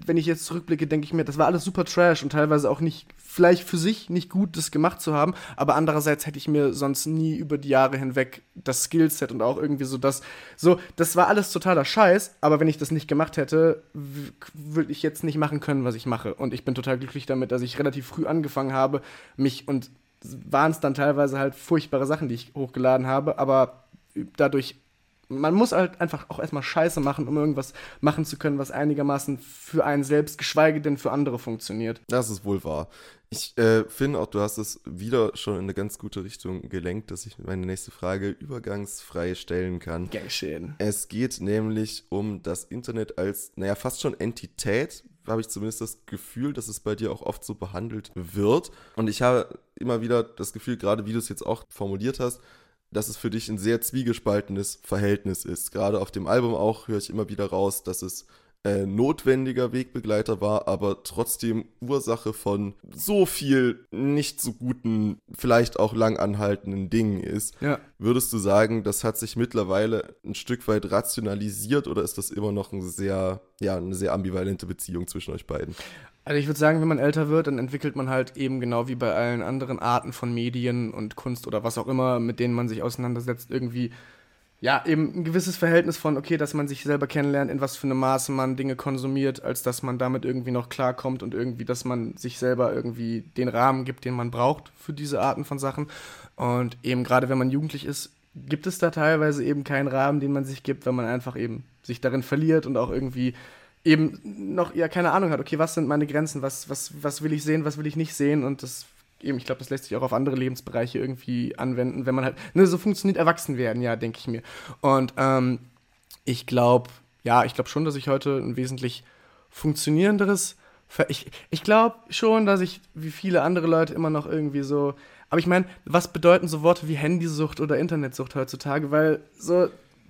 wenn ich jetzt zurückblicke, denke ich mir, das war alles super trash und teilweise auch nicht, vielleicht für sich nicht gut, das gemacht zu haben, aber andererseits hätte ich mir sonst nie über die Jahre hinweg das Skillset und auch irgendwie so das, so, das war alles totaler Scheiß, aber wenn ich das nicht gemacht hätte, würde ich jetzt nicht machen können, was ich mache. Und ich bin total glücklich damit, dass ich relativ früh angefangen habe, mich und waren es dann teilweise halt furchtbare Sachen, die ich hochgeladen habe, aber dadurch man muss halt einfach auch erstmal Scheiße machen, um irgendwas machen zu können, was einigermaßen für einen selbst, geschweige denn für andere funktioniert. Das ist wohl wahr. Ich äh, finde auch, du hast es wieder schon in eine ganz gute Richtung gelenkt, dass ich meine nächste Frage übergangsfrei stellen kann. Gern geschehen. Es geht nämlich um das Internet als, naja, fast schon Entität, habe ich zumindest das Gefühl, dass es bei dir auch oft so behandelt wird. Und ich habe immer wieder das Gefühl, gerade wie du es jetzt auch formuliert hast, dass es für dich ein sehr zwiegespaltenes Verhältnis ist. Gerade auf dem Album auch höre ich immer wieder raus, dass es äh, notwendiger Wegbegleiter war, aber trotzdem Ursache von so viel nicht so guten, vielleicht auch lang anhaltenden Dingen ist. Ja. Würdest du sagen, das hat sich mittlerweile ein Stück weit rationalisiert oder ist das immer noch ein sehr, ja, eine sehr ambivalente Beziehung zwischen euch beiden? Also ich würde sagen, wenn man älter wird, dann entwickelt man halt eben genau wie bei allen anderen Arten von Medien und Kunst oder was auch immer, mit denen man sich auseinandersetzt, irgendwie ja, eben ein gewisses Verhältnis von, okay, dass man sich selber kennenlernt, in was für einem Maße man Dinge konsumiert, als dass man damit irgendwie noch klarkommt und irgendwie, dass man sich selber irgendwie den Rahmen gibt, den man braucht für diese Arten von Sachen. Und eben gerade wenn man jugendlich ist, gibt es da teilweise eben keinen Rahmen, den man sich gibt, wenn man einfach eben sich darin verliert und auch irgendwie eben noch ja keine Ahnung hat, okay, was sind meine Grenzen, was, was, was will ich sehen, was will ich nicht sehen und das eben, ich glaube, das lässt sich auch auf andere Lebensbereiche irgendwie anwenden, wenn man halt, ne, so funktioniert Erwachsenwerden, ja, denke ich mir. Und ähm, ich glaube, ja, ich glaube schon, dass ich heute ein wesentlich funktionierenderes, ich, ich glaube schon, dass ich wie viele andere Leute immer noch irgendwie so, aber ich meine, was bedeuten so Worte wie Handysucht oder Internetsucht heutzutage, weil so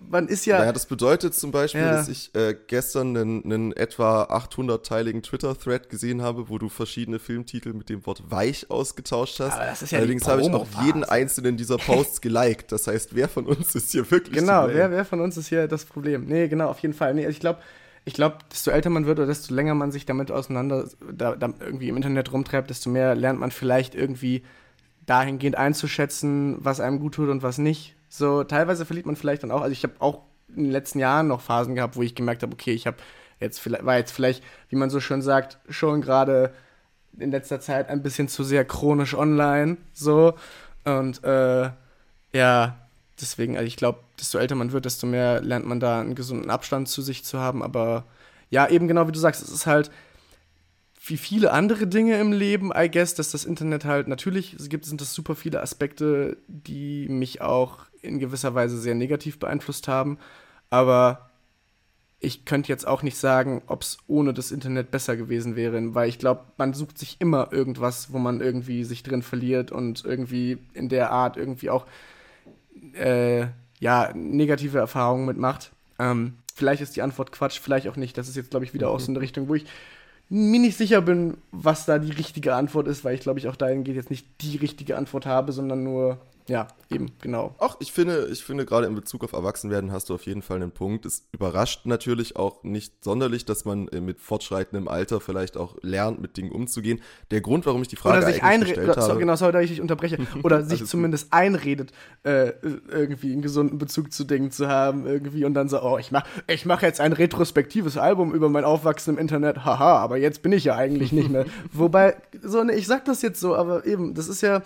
man ist ja. Naja, das bedeutet zum Beispiel, ja. dass ich äh, gestern einen, einen etwa 800-teiligen Twitter-Thread gesehen habe, wo du verschiedene Filmtitel mit dem Wort weich ausgetauscht hast. Ja Allerdings habe ich auch jeden einzelnen dieser Posts geliked. Das heißt, wer von uns ist hier wirklich Genau, wer, wer von uns ist hier das Problem? Nee, genau, auf jeden Fall. Nee, ich glaube, ich glaube, desto älter man wird oder desto länger man sich damit auseinander, da, da irgendwie im Internet rumtreibt, desto mehr lernt man vielleicht irgendwie dahingehend einzuschätzen, was einem gut tut und was nicht so, teilweise verliert man vielleicht dann auch. Also ich habe auch in den letzten Jahren noch Phasen gehabt, wo ich gemerkt habe, okay, ich habe jetzt vielleicht, war jetzt vielleicht, wie man so schön sagt, schon gerade in letzter Zeit ein bisschen zu sehr chronisch online. So. Und äh, ja, deswegen, also ich glaube, desto älter man wird, desto mehr lernt man da einen gesunden Abstand zu sich zu haben. Aber ja, eben genau wie du sagst, es ist halt wie viele andere Dinge im Leben, I guess, dass das Internet halt natürlich es gibt, sind das super viele Aspekte, die mich auch in gewisser Weise sehr negativ beeinflusst haben. Aber ich könnte jetzt auch nicht sagen, ob es ohne das Internet besser gewesen wäre, weil ich glaube, man sucht sich immer irgendwas, wo man irgendwie sich drin verliert und irgendwie in der Art irgendwie auch äh, ja, negative Erfahrungen mitmacht. Ähm, vielleicht ist die Antwort Quatsch, vielleicht auch nicht. Das ist jetzt, glaube ich, wieder mhm. aus so einer Richtung, wo ich mir nicht sicher bin, was da die richtige Antwort ist, weil ich glaube ich auch dahingehend jetzt nicht die richtige Antwort habe, sondern nur ja, eben, genau. Ach, ich finde, ich finde gerade in Bezug auf Erwachsenwerden hast du auf jeden Fall einen Punkt. Es überrascht natürlich auch nicht sonderlich, dass man äh, mit fortschreitendem Alter vielleicht auch lernt, mit Dingen umzugehen. Der Grund, warum ich die Frage oder sich einredet, habe, genau, sorry, dass ich dich unterbreche, oder [LAUGHS] sich zumindest gut. einredet, äh, irgendwie einen gesunden Bezug zu Dingen zu haben, irgendwie und dann so, oh, ich mach, ich mache jetzt ein retrospektives Album über mein Aufwachsen im Internet, haha, aber jetzt bin ich ja eigentlich nicht mehr. [LAUGHS] Wobei, so, ne, ich sag das jetzt so, aber eben, das ist ja,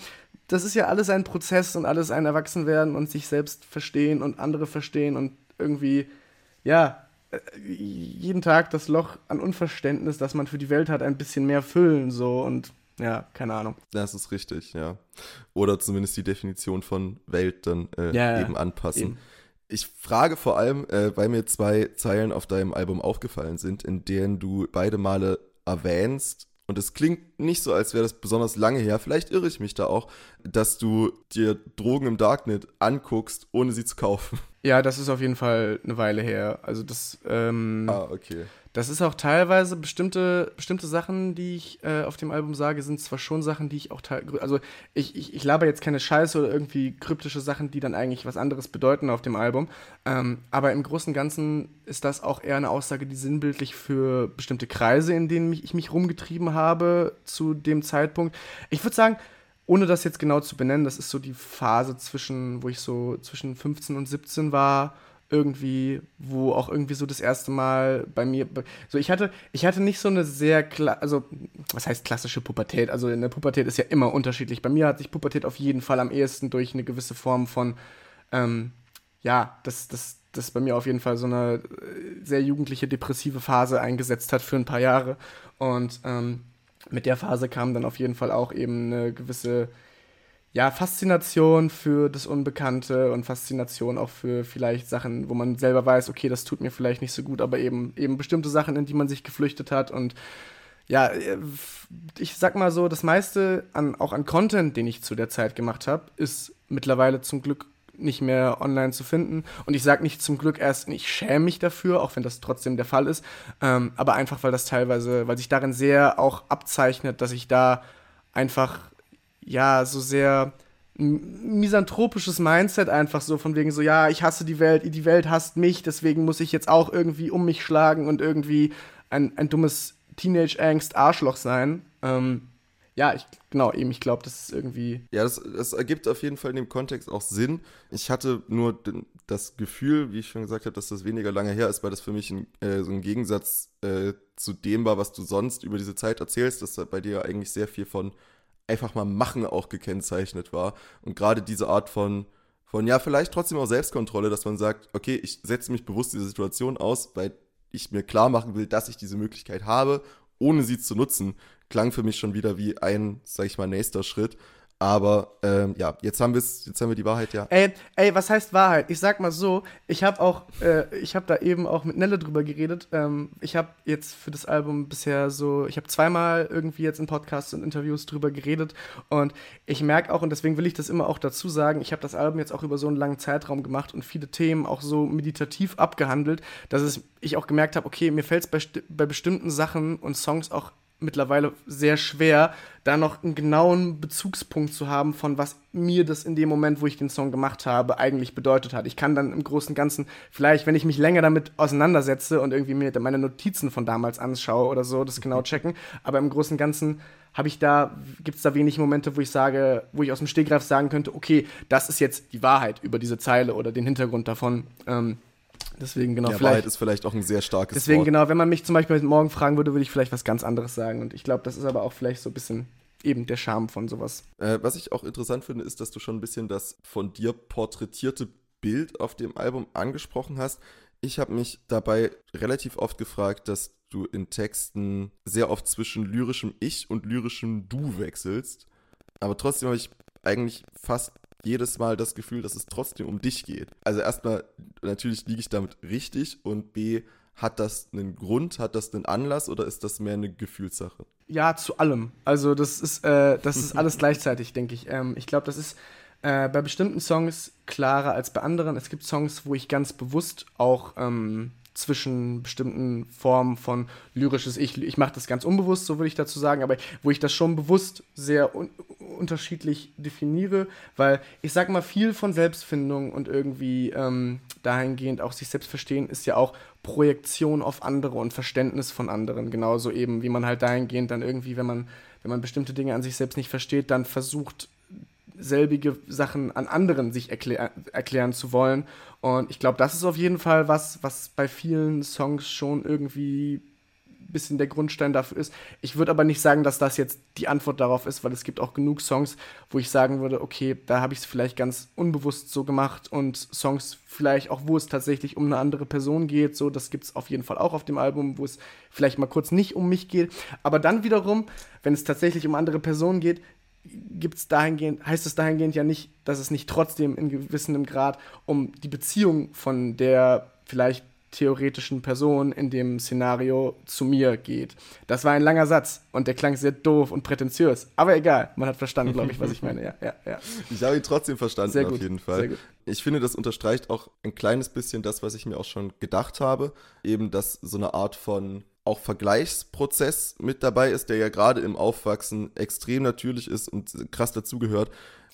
das ist ja alles ein Prozess und alles ein Erwachsenwerden und sich selbst verstehen und andere verstehen und irgendwie, ja, äh, jeden Tag das Loch an Unverständnis, das man für die Welt hat, ein bisschen mehr füllen, so und ja, keine Ahnung. Das ist richtig, ja. Oder zumindest die Definition von Welt dann äh, ja, eben anpassen. Eben. Ich frage vor allem, äh, weil mir zwei Zeilen auf deinem Album aufgefallen sind, in denen du beide Male erwähnst, und es klingt nicht so, als wäre das besonders lange her, vielleicht irre ich mich da auch, dass du dir Drogen im Darknet anguckst, ohne sie zu kaufen. Ja, das ist auf jeden Fall eine Weile her. Also das, ähm, ah, okay. Das ist auch teilweise bestimmte, bestimmte Sachen, die ich äh, auf dem Album sage, sind zwar schon Sachen, die ich auch teilweise. Also ich, ich, ich laber jetzt keine Scheiße oder irgendwie kryptische Sachen, die dann eigentlich was anderes bedeuten auf dem Album. Ähm, aber im Großen und Ganzen ist das auch eher eine Aussage, die sinnbildlich für bestimmte Kreise, in denen ich mich rumgetrieben habe zu dem Zeitpunkt. Ich würde sagen, ohne das jetzt genau zu benennen, das ist so die Phase zwischen, wo ich so zwischen 15 und 17 war irgendwie, wo auch irgendwie so das erste Mal bei mir, so ich hatte, ich hatte nicht so eine sehr, also was heißt klassische Pubertät? Also in der Pubertät ist ja immer unterschiedlich. Bei mir hat sich Pubertät auf jeden Fall am ehesten durch eine gewisse Form von, ähm, ja, das, das, das bei mir auf jeden Fall so eine äh, sehr jugendliche depressive Phase eingesetzt hat für ein paar Jahre und ähm, mit der Phase kam dann auf jeden Fall auch eben eine gewisse ja, Faszination für das Unbekannte und Faszination auch für vielleicht Sachen, wo man selber weiß, okay, das tut mir vielleicht nicht so gut, aber eben, eben bestimmte Sachen, in die man sich geflüchtet hat und ja, äh, ich sag mal so, das meiste an, auch an Content, den ich zu der Zeit gemacht habe, ist mittlerweile zum Glück nicht mehr online zu finden. Und ich sage nicht zum Glück erst, ich schäme mich dafür, auch wenn das trotzdem der Fall ist. Ähm, aber einfach, weil das teilweise, weil sich darin sehr auch abzeichnet, dass ich da einfach ja, so sehr misanthropisches Mindset einfach so von wegen so, ja, ich hasse die Welt, die Welt hasst mich, deswegen muss ich jetzt auch irgendwie um mich schlagen und irgendwie ein, ein dummes Teenage-Angst-Arschloch sein. Ähm, ja, ich, genau, eben, ich glaube, das ist irgendwie. Ja, das, das ergibt auf jeden Fall in dem Kontext auch Sinn. Ich hatte nur das Gefühl, wie ich schon gesagt habe, dass das weniger lange her ist, weil das für mich ein, äh, so ein Gegensatz äh, zu dem war, was du sonst über diese Zeit erzählst, dass da bei dir eigentlich sehr viel von einfach mal Machen auch gekennzeichnet war. Und gerade diese Art von, von, ja, vielleicht trotzdem auch Selbstkontrolle, dass man sagt, okay, ich setze mich bewusst diese Situation aus, weil ich mir klar machen will, dass ich diese Möglichkeit habe, ohne sie zu nutzen, klang für mich schon wieder wie ein, sag ich mal, nächster Schritt. Aber ähm, ja, jetzt haben wir jetzt haben wir die Wahrheit ja. Ey, ey, was heißt Wahrheit? Ich sag mal so, ich habe auch, äh, ich habe da eben auch mit Nelle drüber geredet. Ähm, ich habe jetzt für das Album bisher so, ich habe zweimal irgendwie jetzt in Podcasts und Interviews drüber geredet und ich merke auch und deswegen will ich das immer auch dazu sagen. Ich habe das Album jetzt auch über so einen langen Zeitraum gemacht und viele Themen auch so meditativ abgehandelt, dass es ich auch gemerkt habe, okay, mir fällt es bei, bei bestimmten Sachen und Songs auch mittlerweile sehr schwer, da noch einen genauen Bezugspunkt zu haben, von was mir das in dem Moment, wo ich den Song gemacht habe, eigentlich bedeutet hat. Ich kann dann im Großen und Ganzen, vielleicht, wenn ich mich länger damit auseinandersetze und irgendwie mir meine Notizen von damals anschaue oder so, das genau checken. Aber im Großen und Ganzen habe ich da, gibt es da wenig Momente, wo ich sage, wo ich aus dem Stegreif sagen könnte, okay, das ist jetzt die Wahrheit über diese Zeile oder den Hintergrund davon. Ähm, Deswegen genau. Ja, vielleicht, Wahrheit ist vielleicht auch ein sehr starkes Deswegen Wort. genau, wenn man mich zum Beispiel Morgen fragen würde, würde ich vielleicht was ganz anderes sagen. Und ich glaube, das ist aber auch vielleicht so ein bisschen eben der Charme von sowas. Äh, was ich auch interessant finde, ist, dass du schon ein bisschen das von dir porträtierte Bild auf dem Album angesprochen hast. Ich habe mich dabei relativ oft gefragt, dass du in Texten sehr oft zwischen lyrischem Ich und lyrischem Du wechselst. Aber trotzdem habe ich eigentlich fast jedes Mal das Gefühl, dass es trotzdem um dich geht. Also erstmal, natürlich liege ich damit richtig und B, hat das einen Grund, hat das einen Anlass oder ist das mehr eine Gefühlssache? Ja, zu allem. Also das ist, äh, das ist alles [LAUGHS] gleichzeitig, denke ich. Ähm, ich glaube, das ist äh, bei bestimmten Songs klarer als bei anderen. Es gibt Songs, wo ich ganz bewusst auch ähm, zwischen bestimmten Formen von lyrisches Ich, ich mache das ganz unbewusst, so würde ich dazu sagen, aber wo ich das schon bewusst sehr un unterschiedlich definiere, weil ich sag mal, viel von Selbstfindung und irgendwie ähm, dahingehend auch sich selbst verstehen, ist ja auch Projektion auf andere und Verständnis von anderen. Genauso eben, wie man halt dahingehend dann irgendwie, wenn man, wenn man bestimmte Dinge an sich selbst nicht versteht, dann versucht, selbige Sachen an anderen sich erklär erklären zu wollen. Und ich glaube, das ist auf jeden Fall was, was bei vielen Songs schon irgendwie ein bisschen der Grundstein dafür ist. Ich würde aber nicht sagen, dass das jetzt die Antwort darauf ist, weil es gibt auch genug Songs, wo ich sagen würde, okay, da habe ich es vielleicht ganz unbewusst so gemacht und Songs vielleicht auch, wo es tatsächlich um eine andere Person geht, so, das gibt es auf jeden Fall auch auf dem Album, wo es vielleicht mal kurz nicht um mich geht. Aber dann wiederum, wenn es tatsächlich um andere Personen geht, gibt's dahingehend, heißt es dahingehend ja nicht, dass es nicht trotzdem in gewissem Grad um die Beziehung von der vielleicht theoretischen Person in dem Szenario zu mir geht. Das war ein langer Satz und der klang sehr doof und prätentiös. Aber egal, man hat verstanden, glaube ich, was ich meine. Ja, ja, ja. Ich habe ihn trotzdem verstanden, Sehr auf gut, jeden sehr Fall. Ich finde, das unterstreicht auch ein kleines bisschen das, was ich mir auch schon gedacht habe. Eben, dass so eine Art von auch Vergleichsprozess mit dabei ist, der ja gerade im Aufwachsen extrem natürlich ist und krass dazugehört.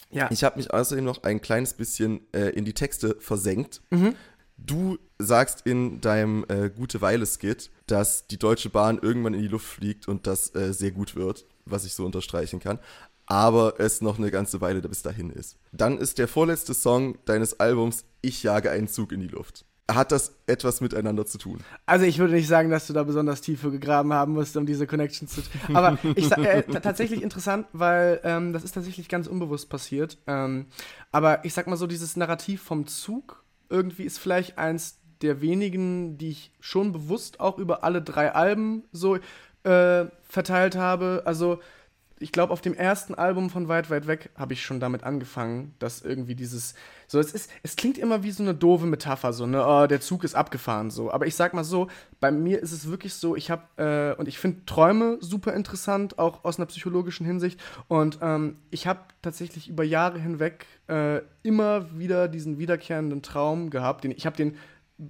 Ja. Ich habe mich außerdem noch ein kleines bisschen äh, in die Texte versenkt. Du sagst in deinem äh, Gute Weile-Skit, dass die Deutsche Bahn irgendwann in die Luft fliegt und das äh, sehr gut wird, was ich so unterstreichen kann. Aber es noch eine ganze Weile bis dahin ist. Dann ist der vorletzte Song deines Albums Ich jage einen Zug in die Luft. Hat das etwas miteinander zu tun? Also ich würde nicht sagen, dass du da besonders tief für gegraben haben musst, um diese Connection zu. Aber ich äh, tatsächlich interessant, weil ähm, das ist tatsächlich ganz unbewusst passiert. Ähm, aber ich sag mal so, dieses Narrativ vom Zug irgendwie ist vielleicht eins der wenigen, die ich schon bewusst auch über alle drei Alben so äh, verteilt habe. Also ich glaube, auf dem ersten Album von Weit, Weit Weg habe ich schon damit angefangen, dass irgendwie dieses, so es ist, es klingt immer wie so eine doofe Metapher, so, ne, oh, der Zug ist abgefahren, so. Aber ich sag mal so, bei mir ist es wirklich so, ich habe, äh, und ich finde Träume super interessant, auch aus einer psychologischen Hinsicht. Und ähm, ich habe tatsächlich über Jahre hinweg äh, immer wieder diesen wiederkehrenden Traum gehabt, den, ich habe den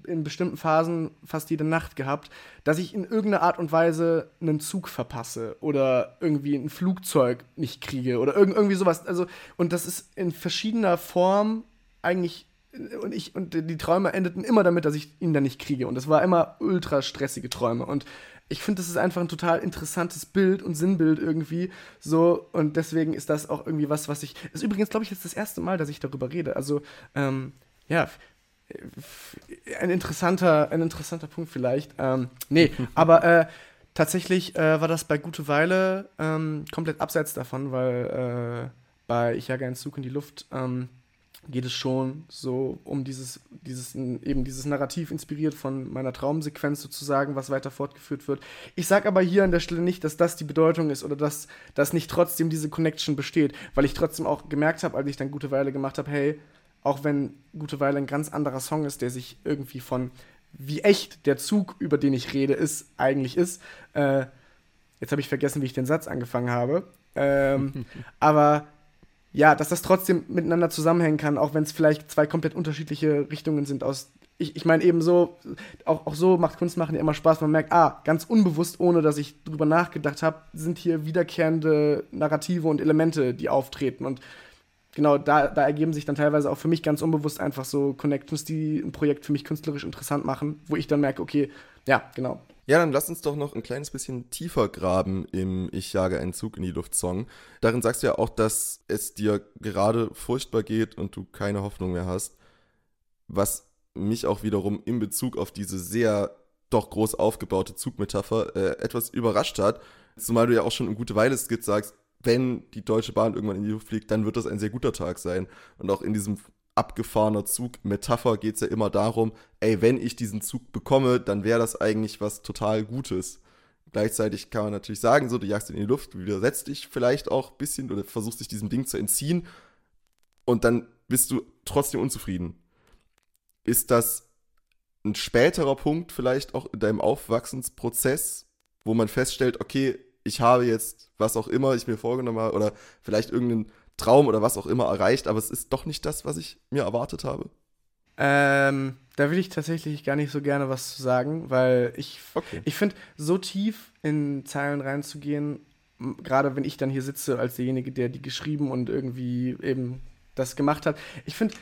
in bestimmten Phasen fast jede Nacht gehabt, dass ich in irgendeiner Art und Weise einen Zug verpasse oder irgendwie ein Flugzeug nicht kriege oder irgend, irgendwie sowas. Also, und das ist in verschiedener Form eigentlich. Und ich und die Träume endeten immer damit, dass ich ihn dann nicht kriege. Und das war immer ultra stressige Träume. Und ich finde, das ist einfach ein total interessantes Bild und Sinnbild irgendwie. So, und deswegen ist das auch irgendwie was, was ich. ist übrigens, glaube ich, jetzt das erste Mal, dass ich darüber rede. Also, ähm, ja, ein interessanter, ein interessanter Punkt vielleicht. Ähm, nee, [LAUGHS] aber äh, tatsächlich äh, war das bei Gute Weile ähm, komplett abseits davon, weil äh, bei Ich jage einen Zug in die Luft ähm, geht es schon so um dieses, dieses, eben dieses Narrativ inspiriert von meiner Traumsequenz sozusagen, was weiter fortgeführt wird. Ich sage aber hier an der Stelle nicht, dass das die Bedeutung ist oder dass, dass nicht trotzdem diese Connection besteht, weil ich trotzdem auch gemerkt habe, als ich dann Gute Weile gemacht habe, hey, auch wenn Gute Weile ein ganz anderer Song ist, der sich irgendwie von wie echt der Zug, über den ich rede, ist, eigentlich ist. Äh, jetzt habe ich vergessen, wie ich den Satz angefangen habe. Ähm, [LAUGHS] aber ja, dass das trotzdem miteinander zusammenhängen kann, auch wenn es vielleicht zwei komplett unterschiedliche Richtungen sind aus. Ich, ich meine eben so, auch, auch so macht Kunst machen ja immer Spaß. Man merkt, ah, ganz unbewusst, ohne dass ich drüber nachgedacht habe, sind hier wiederkehrende Narrative und Elemente, die auftreten. Und genau, da, da ergeben sich dann teilweise auch für mich ganz unbewusst einfach so Connections, die ein Projekt für mich künstlerisch interessant machen, wo ich dann merke, okay, ja, genau. Ja, dann lass uns doch noch ein kleines bisschen tiefer graben im Ich jage einen Zug in die Luft Song. Darin sagst du ja auch, dass es dir gerade furchtbar geht und du keine Hoffnung mehr hast. Was mich auch wiederum in Bezug auf diese sehr doch groß aufgebaute Zugmetapher äh, etwas überrascht hat. Zumal du ja auch schon im Gute Weile Skit sagst, wenn die Deutsche Bahn irgendwann in die Luft fliegt, dann wird das ein sehr guter Tag sein. Und auch in diesem abgefahrener Zug. Metapher geht es ja immer darum, ey, wenn ich diesen Zug bekomme, dann wäre das eigentlich was total Gutes. Gleichzeitig kann man natürlich sagen, so, du jagst ihn in die Luft, widersetzt dich vielleicht auch ein bisschen oder versuchst dich diesem Ding zu entziehen und dann bist du trotzdem unzufrieden. Ist das ein späterer Punkt vielleicht auch in deinem Aufwachsensprozess, wo man feststellt, okay, ich habe jetzt was auch immer ich mir vorgenommen habe oder vielleicht irgendeinen Traum oder was auch immer erreicht, aber es ist doch nicht das, was ich mir erwartet habe? Ähm, da will ich tatsächlich gar nicht so gerne was zu sagen, weil ich, okay. ich finde, so tief in Zeilen reinzugehen, gerade wenn ich dann hier sitze als derjenige, der die geschrieben und irgendwie eben das gemacht hat, ich finde,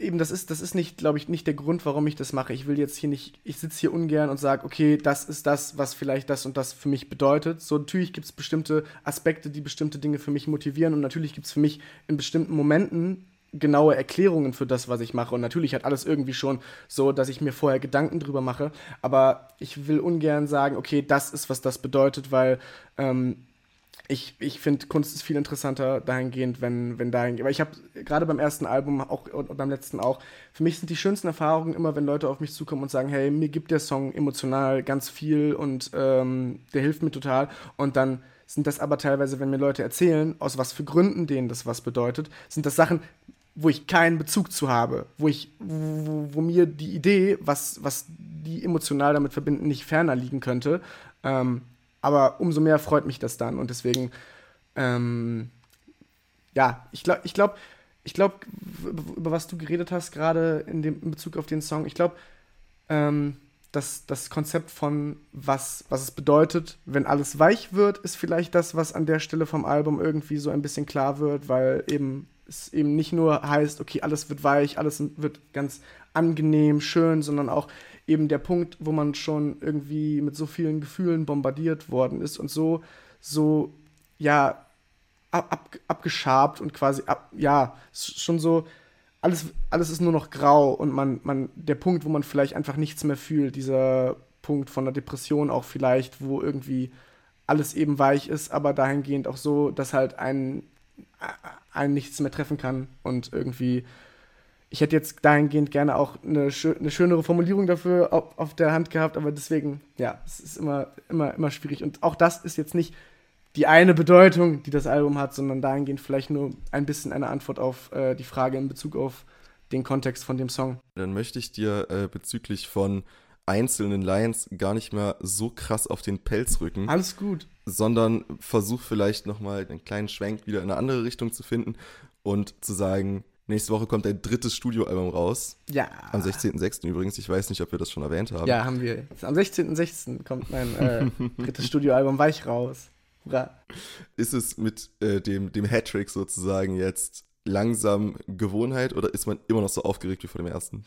eben, das ist, das ist nicht, glaube ich, nicht der Grund, warum ich das mache. Ich will jetzt hier nicht, ich sitze hier ungern und sage, okay, das ist das, was vielleicht das und das für mich bedeutet. So, natürlich gibt es bestimmte Aspekte, die bestimmte Dinge für mich motivieren und natürlich gibt es für mich in bestimmten Momenten genaue Erklärungen für das, was ich mache. Und natürlich hat alles irgendwie schon so, dass ich mir vorher Gedanken drüber mache. Aber ich will ungern sagen, okay, das ist, was das bedeutet, weil ähm, ich, ich finde, Kunst ist viel interessanter dahingehend, wenn, wenn dahingehend. Aber ich habe gerade beim ersten Album auch und beim letzten auch, für mich sind die schönsten Erfahrungen immer, wenn Leute auf mich zukommen und sagen, hey, mir gibt der Song emotional ganz viel und ähm, der hilft mir total. Und dann sind das aber teilweise, wenn mir Leute erzählen, aus was für Gründen denen das was bedeutet, sind das Sachen, wo ich keinen Bezug zu habe, wo ich, wo, wo mir die Idee, was, was die emotional damit verbinden, nicht ferner liegen könnte. Ähm, aber umso mehr freut mich das dann. Und deswegen, ähm, ja, ich glaube, ich glaube, ich glaube, über was du geredet hast, gerade in, in Bezug auf den Song, ich glaube, ähm, dass das Konzept von was, was es bedeutet, wenn alles weich wird, ist vielleicht das, was an der Stelle vom Album irgendwie so ein bisschen klar wird, weil eben es eben nicht nur heißt, okay, alles wird weich, alles wird ganz angenehm, schön, sondern auch eben der Punkt, wo man schon irgendwie mit so vielen Gefühlen bombardiert worden ist und so, so, ja, ab, ab, abgeschabt und quasi, ab, ja, schon so, alles, alles ist nur noch grau und man, man, der Punkt, wo man vielleicht einfach nichts mehr fühlt, dieser Punkt von der Depression auch vielleicht, wo irgendwie alles eben weich ist, aber dahingehend auch so, dass halt einen, einen nichts mehr treffen kann und irgendwie ich hätte jetzt dahingehend gerne auch eine, schö eine schönere Formulierung dafür auf, auf, der Hand gehabt, aber deswegen, ja, es ist immer, immer, immer schwierig. Und auch das ist jetzt nicht die eine Bedeutung, die das Album hat, sondern dahingehend vielleicht nur ein bisschen eine Antwort auf äh, die Frage in Bezug auf den Kontext von dem Song. Dann möchte ich dir äh, bezüglich von einzelnen Lines gar nicht mehr so krass auf den Pelz rücken. Alles gut. Sondern versuch vielleicht nochmal einen kleinen Schwenk wieder in eine andere Richtung zu finden und zu sagen, Nächste Woche kommt dein drittes Studioalbum raus. Ja. Am 16.06. übrigens. Ich weiß nicht, ob wir das schon erwähnt haben. Ja, haben wir. Am 16.06. kommt mein äh, [LAUGHS] drittes Studioalbum Weich raus. Hurra. Ist es mit äh, dem, dem Hattrick sozusagen jetzt langsam Gewohnheit oder ist man immer noch so aufgeregt wie vor dem ersten?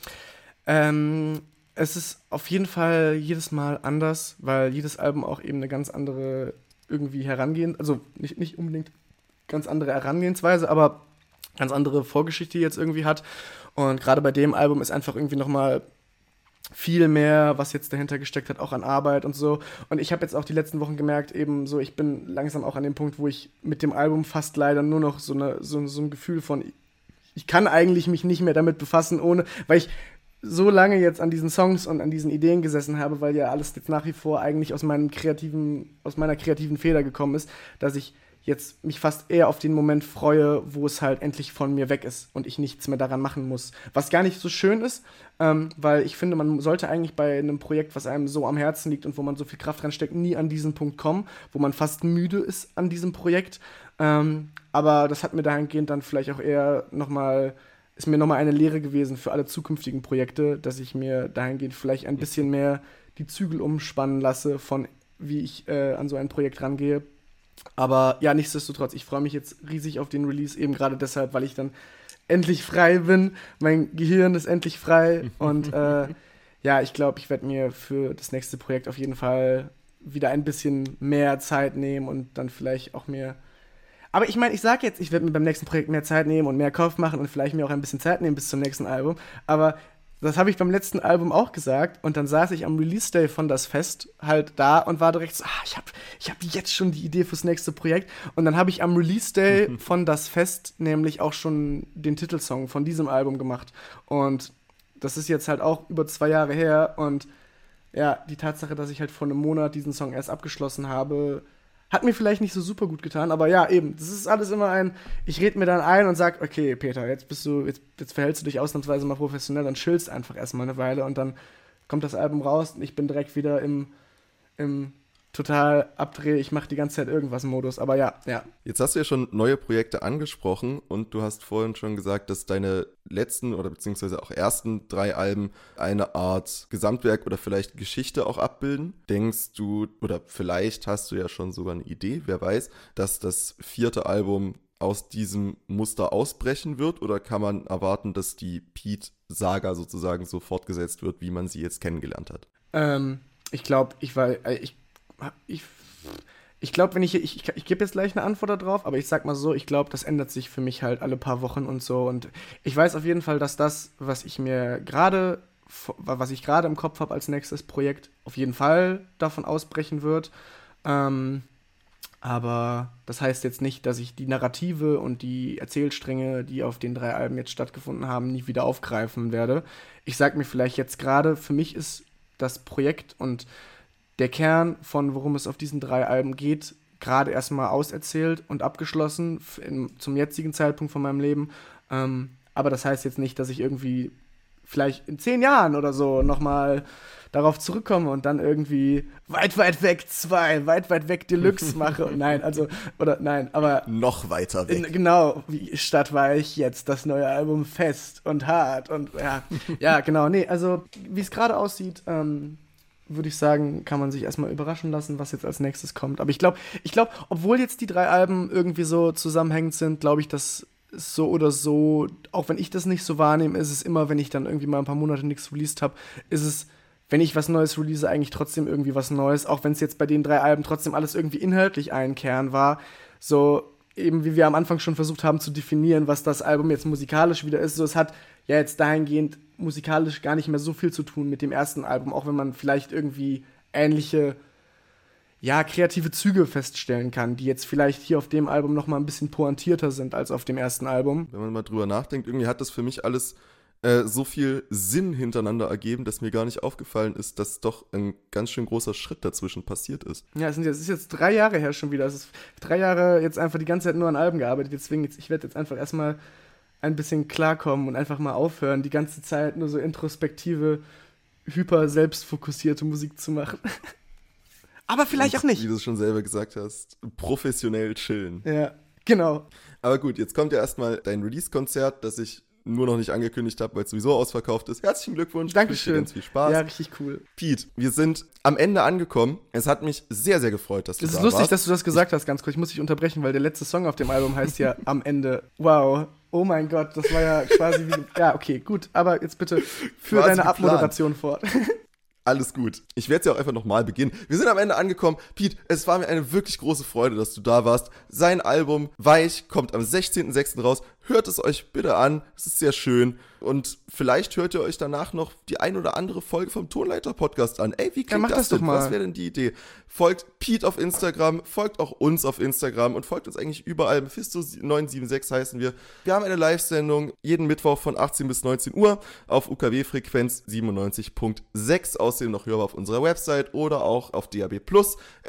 Ähm, es ist auf jeden Fall jedes Mal anders, weil jedes Album auch eben eine ganz andere irgendwie herangehen, also nicht, nicht unbedingt ganz andere Herangehensweise, aber ganz andere Vorgeschichte jetzt irgendwie hat. Und gerade bei dem Album ist einfach irgendwie nochmal viel mehr, was jetzt dahinter gesteckt hat, auch an Arbeit und so. Und ich habe jetzt auch die letzten Wochen gemerkt, eben so, ich bin langsam auch an dem Punkt, wo ich mit dem Album fast leider nur noch so, eine, so, so ein Gefühl von, ich kann eigentlich mich nicht mehr damit befassen, ohne, weil ich so lange jetzt an diesen Songs und an diesen Ideen gesessen habe, weil ja alles jetzt nach wie vor eigentlich aus meinem kreativen, aus meiner kreativen Feder gekommen ist, dass ich jetzt mich fast eher auf den Moment freue, wo es halt endlich von mir weg ist und ich nichts mehr daran machen muss. Was gar nicht so schön ist, ähm, weil ich finde, man sollte eigentlich bei einem Projekt, was einem so am Herzen liegt und wo man so viel Kraft reinsteckt, nie an diesen Punkt kommen, wo man fast müde ist an diesem Projekt. Ähm, aber das hat mir dahingehend dann vielleicht auch eher nochmal, ist mir nochmal eine Lehre gewesen für alle zukünftigen Projekte, dass ich mir dahingehend vielleicht ein bisschen mehr die Zügel umspannen lasse von wie ich äh, an so ein Projekt rangehe aber ja, nichtsdestotrotz, ich freue mich jetzt riesig auf den Release, eben gerade deshalb, weil ich dann endlich frei bin. Mein Gehirn ist endlich frei. [LAUGHS] und äh, ja, ich glaube, ich werde mir für das nächste Projekt auf jeden Fall wieder ein bisschen mehr Zeit nehmen und dann vielleicht auch mehr. Aber ich meine, ich sage jetzt, ich werde mir beim nächsten Projekt mehr Zeit nehmen und mehr Kopf machen und vielleicht mir auch ein bisschen Zeit nehmen bis zum nächsten Album. Aber das habe ich beim letzten Album auch gesagt. Und dann saß ich am Release-Day von das Fest halt da und war direkt so, ah, ich habe ich hab jetzt schon die Idee fürs nächste Projekt. Und dann habe ich am Release-Day [LAUGHS] von das Fest nämlich auch schon den Titelsong von diesem Album gemacht. Und das ist jetzt halt auch über zwei Jahre her. Und ja, die Tatsache, dass ich halt vor einem Monat diesen Song erst abgeschlossen habe, hat mir vielleicht nicht so super gut getan, aber ja, eben, das ist alles immer ein, ich rede mir dann ein und sag, okay, Peter, jetzt bist du, jetzt, jetzt verhältst du dich ausnahmsweise mal professionell, dann chillst einfach erstmal eine Weile und dann kommt das Album raus und ich bin direkt wieder im, im total abdrehe, ich mache die ganze Zeit irgendwas Modus, aber ja, ja. Jetzt hast du ja schon neue Projekte angesprochen und du hast vorhin schon gesagt, dass deine letzten oder beziehungsweise auch ersten drei Alben eine Art Gesamtwerk oder vielleicht Geschichte auch abbilden. Denkst du oder vielleicht hast du ja schon sogar eine Idee, wer weiß, dass das vierte Album aus diesem Muster ausbrechen wird oder kann man erwarten, dass die Pete-Saga sozusagen so fortgesetzt wird, wie man sie jetzt kennengelernt hat? Ähm, ich glaube, ich war, äh, ich ich, ich glaube, wenn ich, ich, ich, ich gebe jetzt gleich eine Antwort darauf, aber ich sag mal so, ich glaube, das ändert sich für mich halt alle paar Wochen und so. Und ich weiß auf jeden Fall, dass das, was ich mir gerade, was ich gerade im Kopf habe als nächstes Projekt, auf jeden Fall davon ausbrechen wird. Ähm, aber das heißt jetzt nicht, dass ich die Narrative und die Erzählstränge, die auf den drei Alben jetzt stattgefunden haben, nie wieder aufgreifen werde. Ich sag mir vielleicht jetzt gerade, für mich ist das Projekt und der Kern von worum es auf diesen drei Alben geht, gerade erstmal auserzählt und abgeschlossen in, zum jetzigen Zeitpunkt von meinem Leben. Ähm, aber das heißt jetzt nicht, dass ich irgendwie vielleicht in zehn Jahren oder so nochmal darauf zurückkomme und dann irgendwie weit, weit weg zwei, weit, weit weg Deluxe [LAUGHS] mache. nein, also, oder nein, aber. Noch weiter weg. In, genau, wie Stadt war ich jetzt, das neue Album fest und hart und ja, [LAUGHS] ja, genau, nee, also wie es gerade aussieht, ähm, würde ich sagen, kann man sich erstmal überraschen lassen, was jetzt als nächstes kommt. Aber ich glaube, ich glaube, obwohl jetzt die drei Alben irgendwie so zusammenhängend sind, glaube ich, dass so oder so, auch wenn ich das nicht so wahrnehme, ist es immer, wenn ich dann irgendwie mal ein paar Monate nichts released habe, ist es, wenn ich was Neues release, eigentlich trotzdem irgendwie was Neues, auch wenn es jetzt bei den drei Alben trotzdem alles irgendwie inhaltlich ein Kern war. So, eben wie wir am Anfang schon versucht haben zu definieren, was das Album jetzt musikalisch wieder ist. So, es hat ja jetzt dahingehend musikalisch gar nicht mehr so viel zu tun mit dem ersten Album, auch wenn man vielleicht irgendwie ähnliche, ja, kreative Züge feststellen kann, die jetzt vielleicht hier auf dem Album noch mal ein bisschen pointierter sind als auf dem ersten Album. Wenn man mal drüber nachdenkt, irgendwie hat das für mich alles äh, so viel Sinn hintereinander ergeben, dass mir gar nicht aufgefallen ist, dass doch ein ganz schön großer Schritt dazwischen passiert ist. Ja, es, sind es ist jetzt drei Jahre her schon wieder. Es ist drei Jahre jetzt einfach die ganze Zeit nur an Alben gearbeitet. Deswegen, jetzt, ich werde jetzt einfach erstmal ein bisschen klarkommen und einfach mal aufhören, die ganze Zeit nur so introspektive, hyper selbstfokussierte Musik zu machen. [LAUGHS] Aber vielleicht und, auch nicht. Wie du es schon selber gesagt hast, professionell chillen. Ja, genau. Aber gut, jetzt kommt ja erstmal dein Release-Konzert, das ich nur noch nicht angekündigt habe, weil es sowieso ausverkauft ist. Herzlichen Glückwunsch. Dankeschön. Ganz viel Spaß. Ja, richtig cool. Pete, wir sind am Ende angekommen. Es hat mich sehr, sehr gefreut, dass du es da warst. Es ist lustig, dass du das gesagt hast, ganz kurz. Ich muss dich unterbrechen, weil der letzte Song auf dem Album heißt ja Am Ende. Wow. Oh mein Gott, das war ja quasi wie. Ja, okay, gut. Aber jetzt bitte für quasi deine Abmoderation fort. Alles gut. Ich werde es ja auch einfach nochmal beginnen. Wir sind am Ende angekommen. Pete, es war mir eine wirklich große Freude, dass du da warst. Sein Album Weich kommt am 16.06. raus. Hört es euch bitte an. Es ist sehr schön. Und vielleicht hört ihr euch danach noch die ein oder andere Folge vom Tonleiter-Podcast an. Ey, wie klingt ja, das, das denn? Was wäre denn die Idee? Folgt Pete auf Instagram, folgt auch uns auf Instagram und folgt uns eigentlich überall. Mephisto976 heißen wir. Wir haben eine Live-Sendung jeden Mittwoch von 18 bis 19 Uhr auf UKW-Frequenz 97.6. Außerdem noch hörbar auf unserer Website oder auch auf DAB+.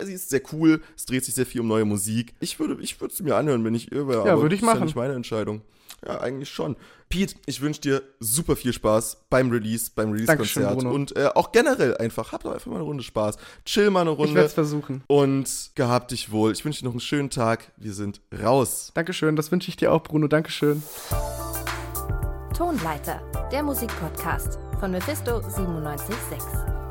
Sie ist sehr cool. Es dreht sich sehr viel um neue Musik. Ich würde ich es mir anhören, wenn ich über. Ja, würde ich machen. Das ist ja nicht meine Entscheidung. Ja, eigentlich schon. Pete, ich wünsche dir super viel Spaß beim Release, beim Release-Konzert. Und äh, auch generell einfach, hab doch einfach mal eine Runde Spaß. Chill mal eine Runde. Ich werde es versuchen. Und gehabt dich wohl. Ich wünsche dir noch einen schönen Tag. Wir sind raus. Dankeschön, das wünsche ich dir auch, Bruno. Dankeschön. Tonleiter, der Musikpodcast von Mephisto 976.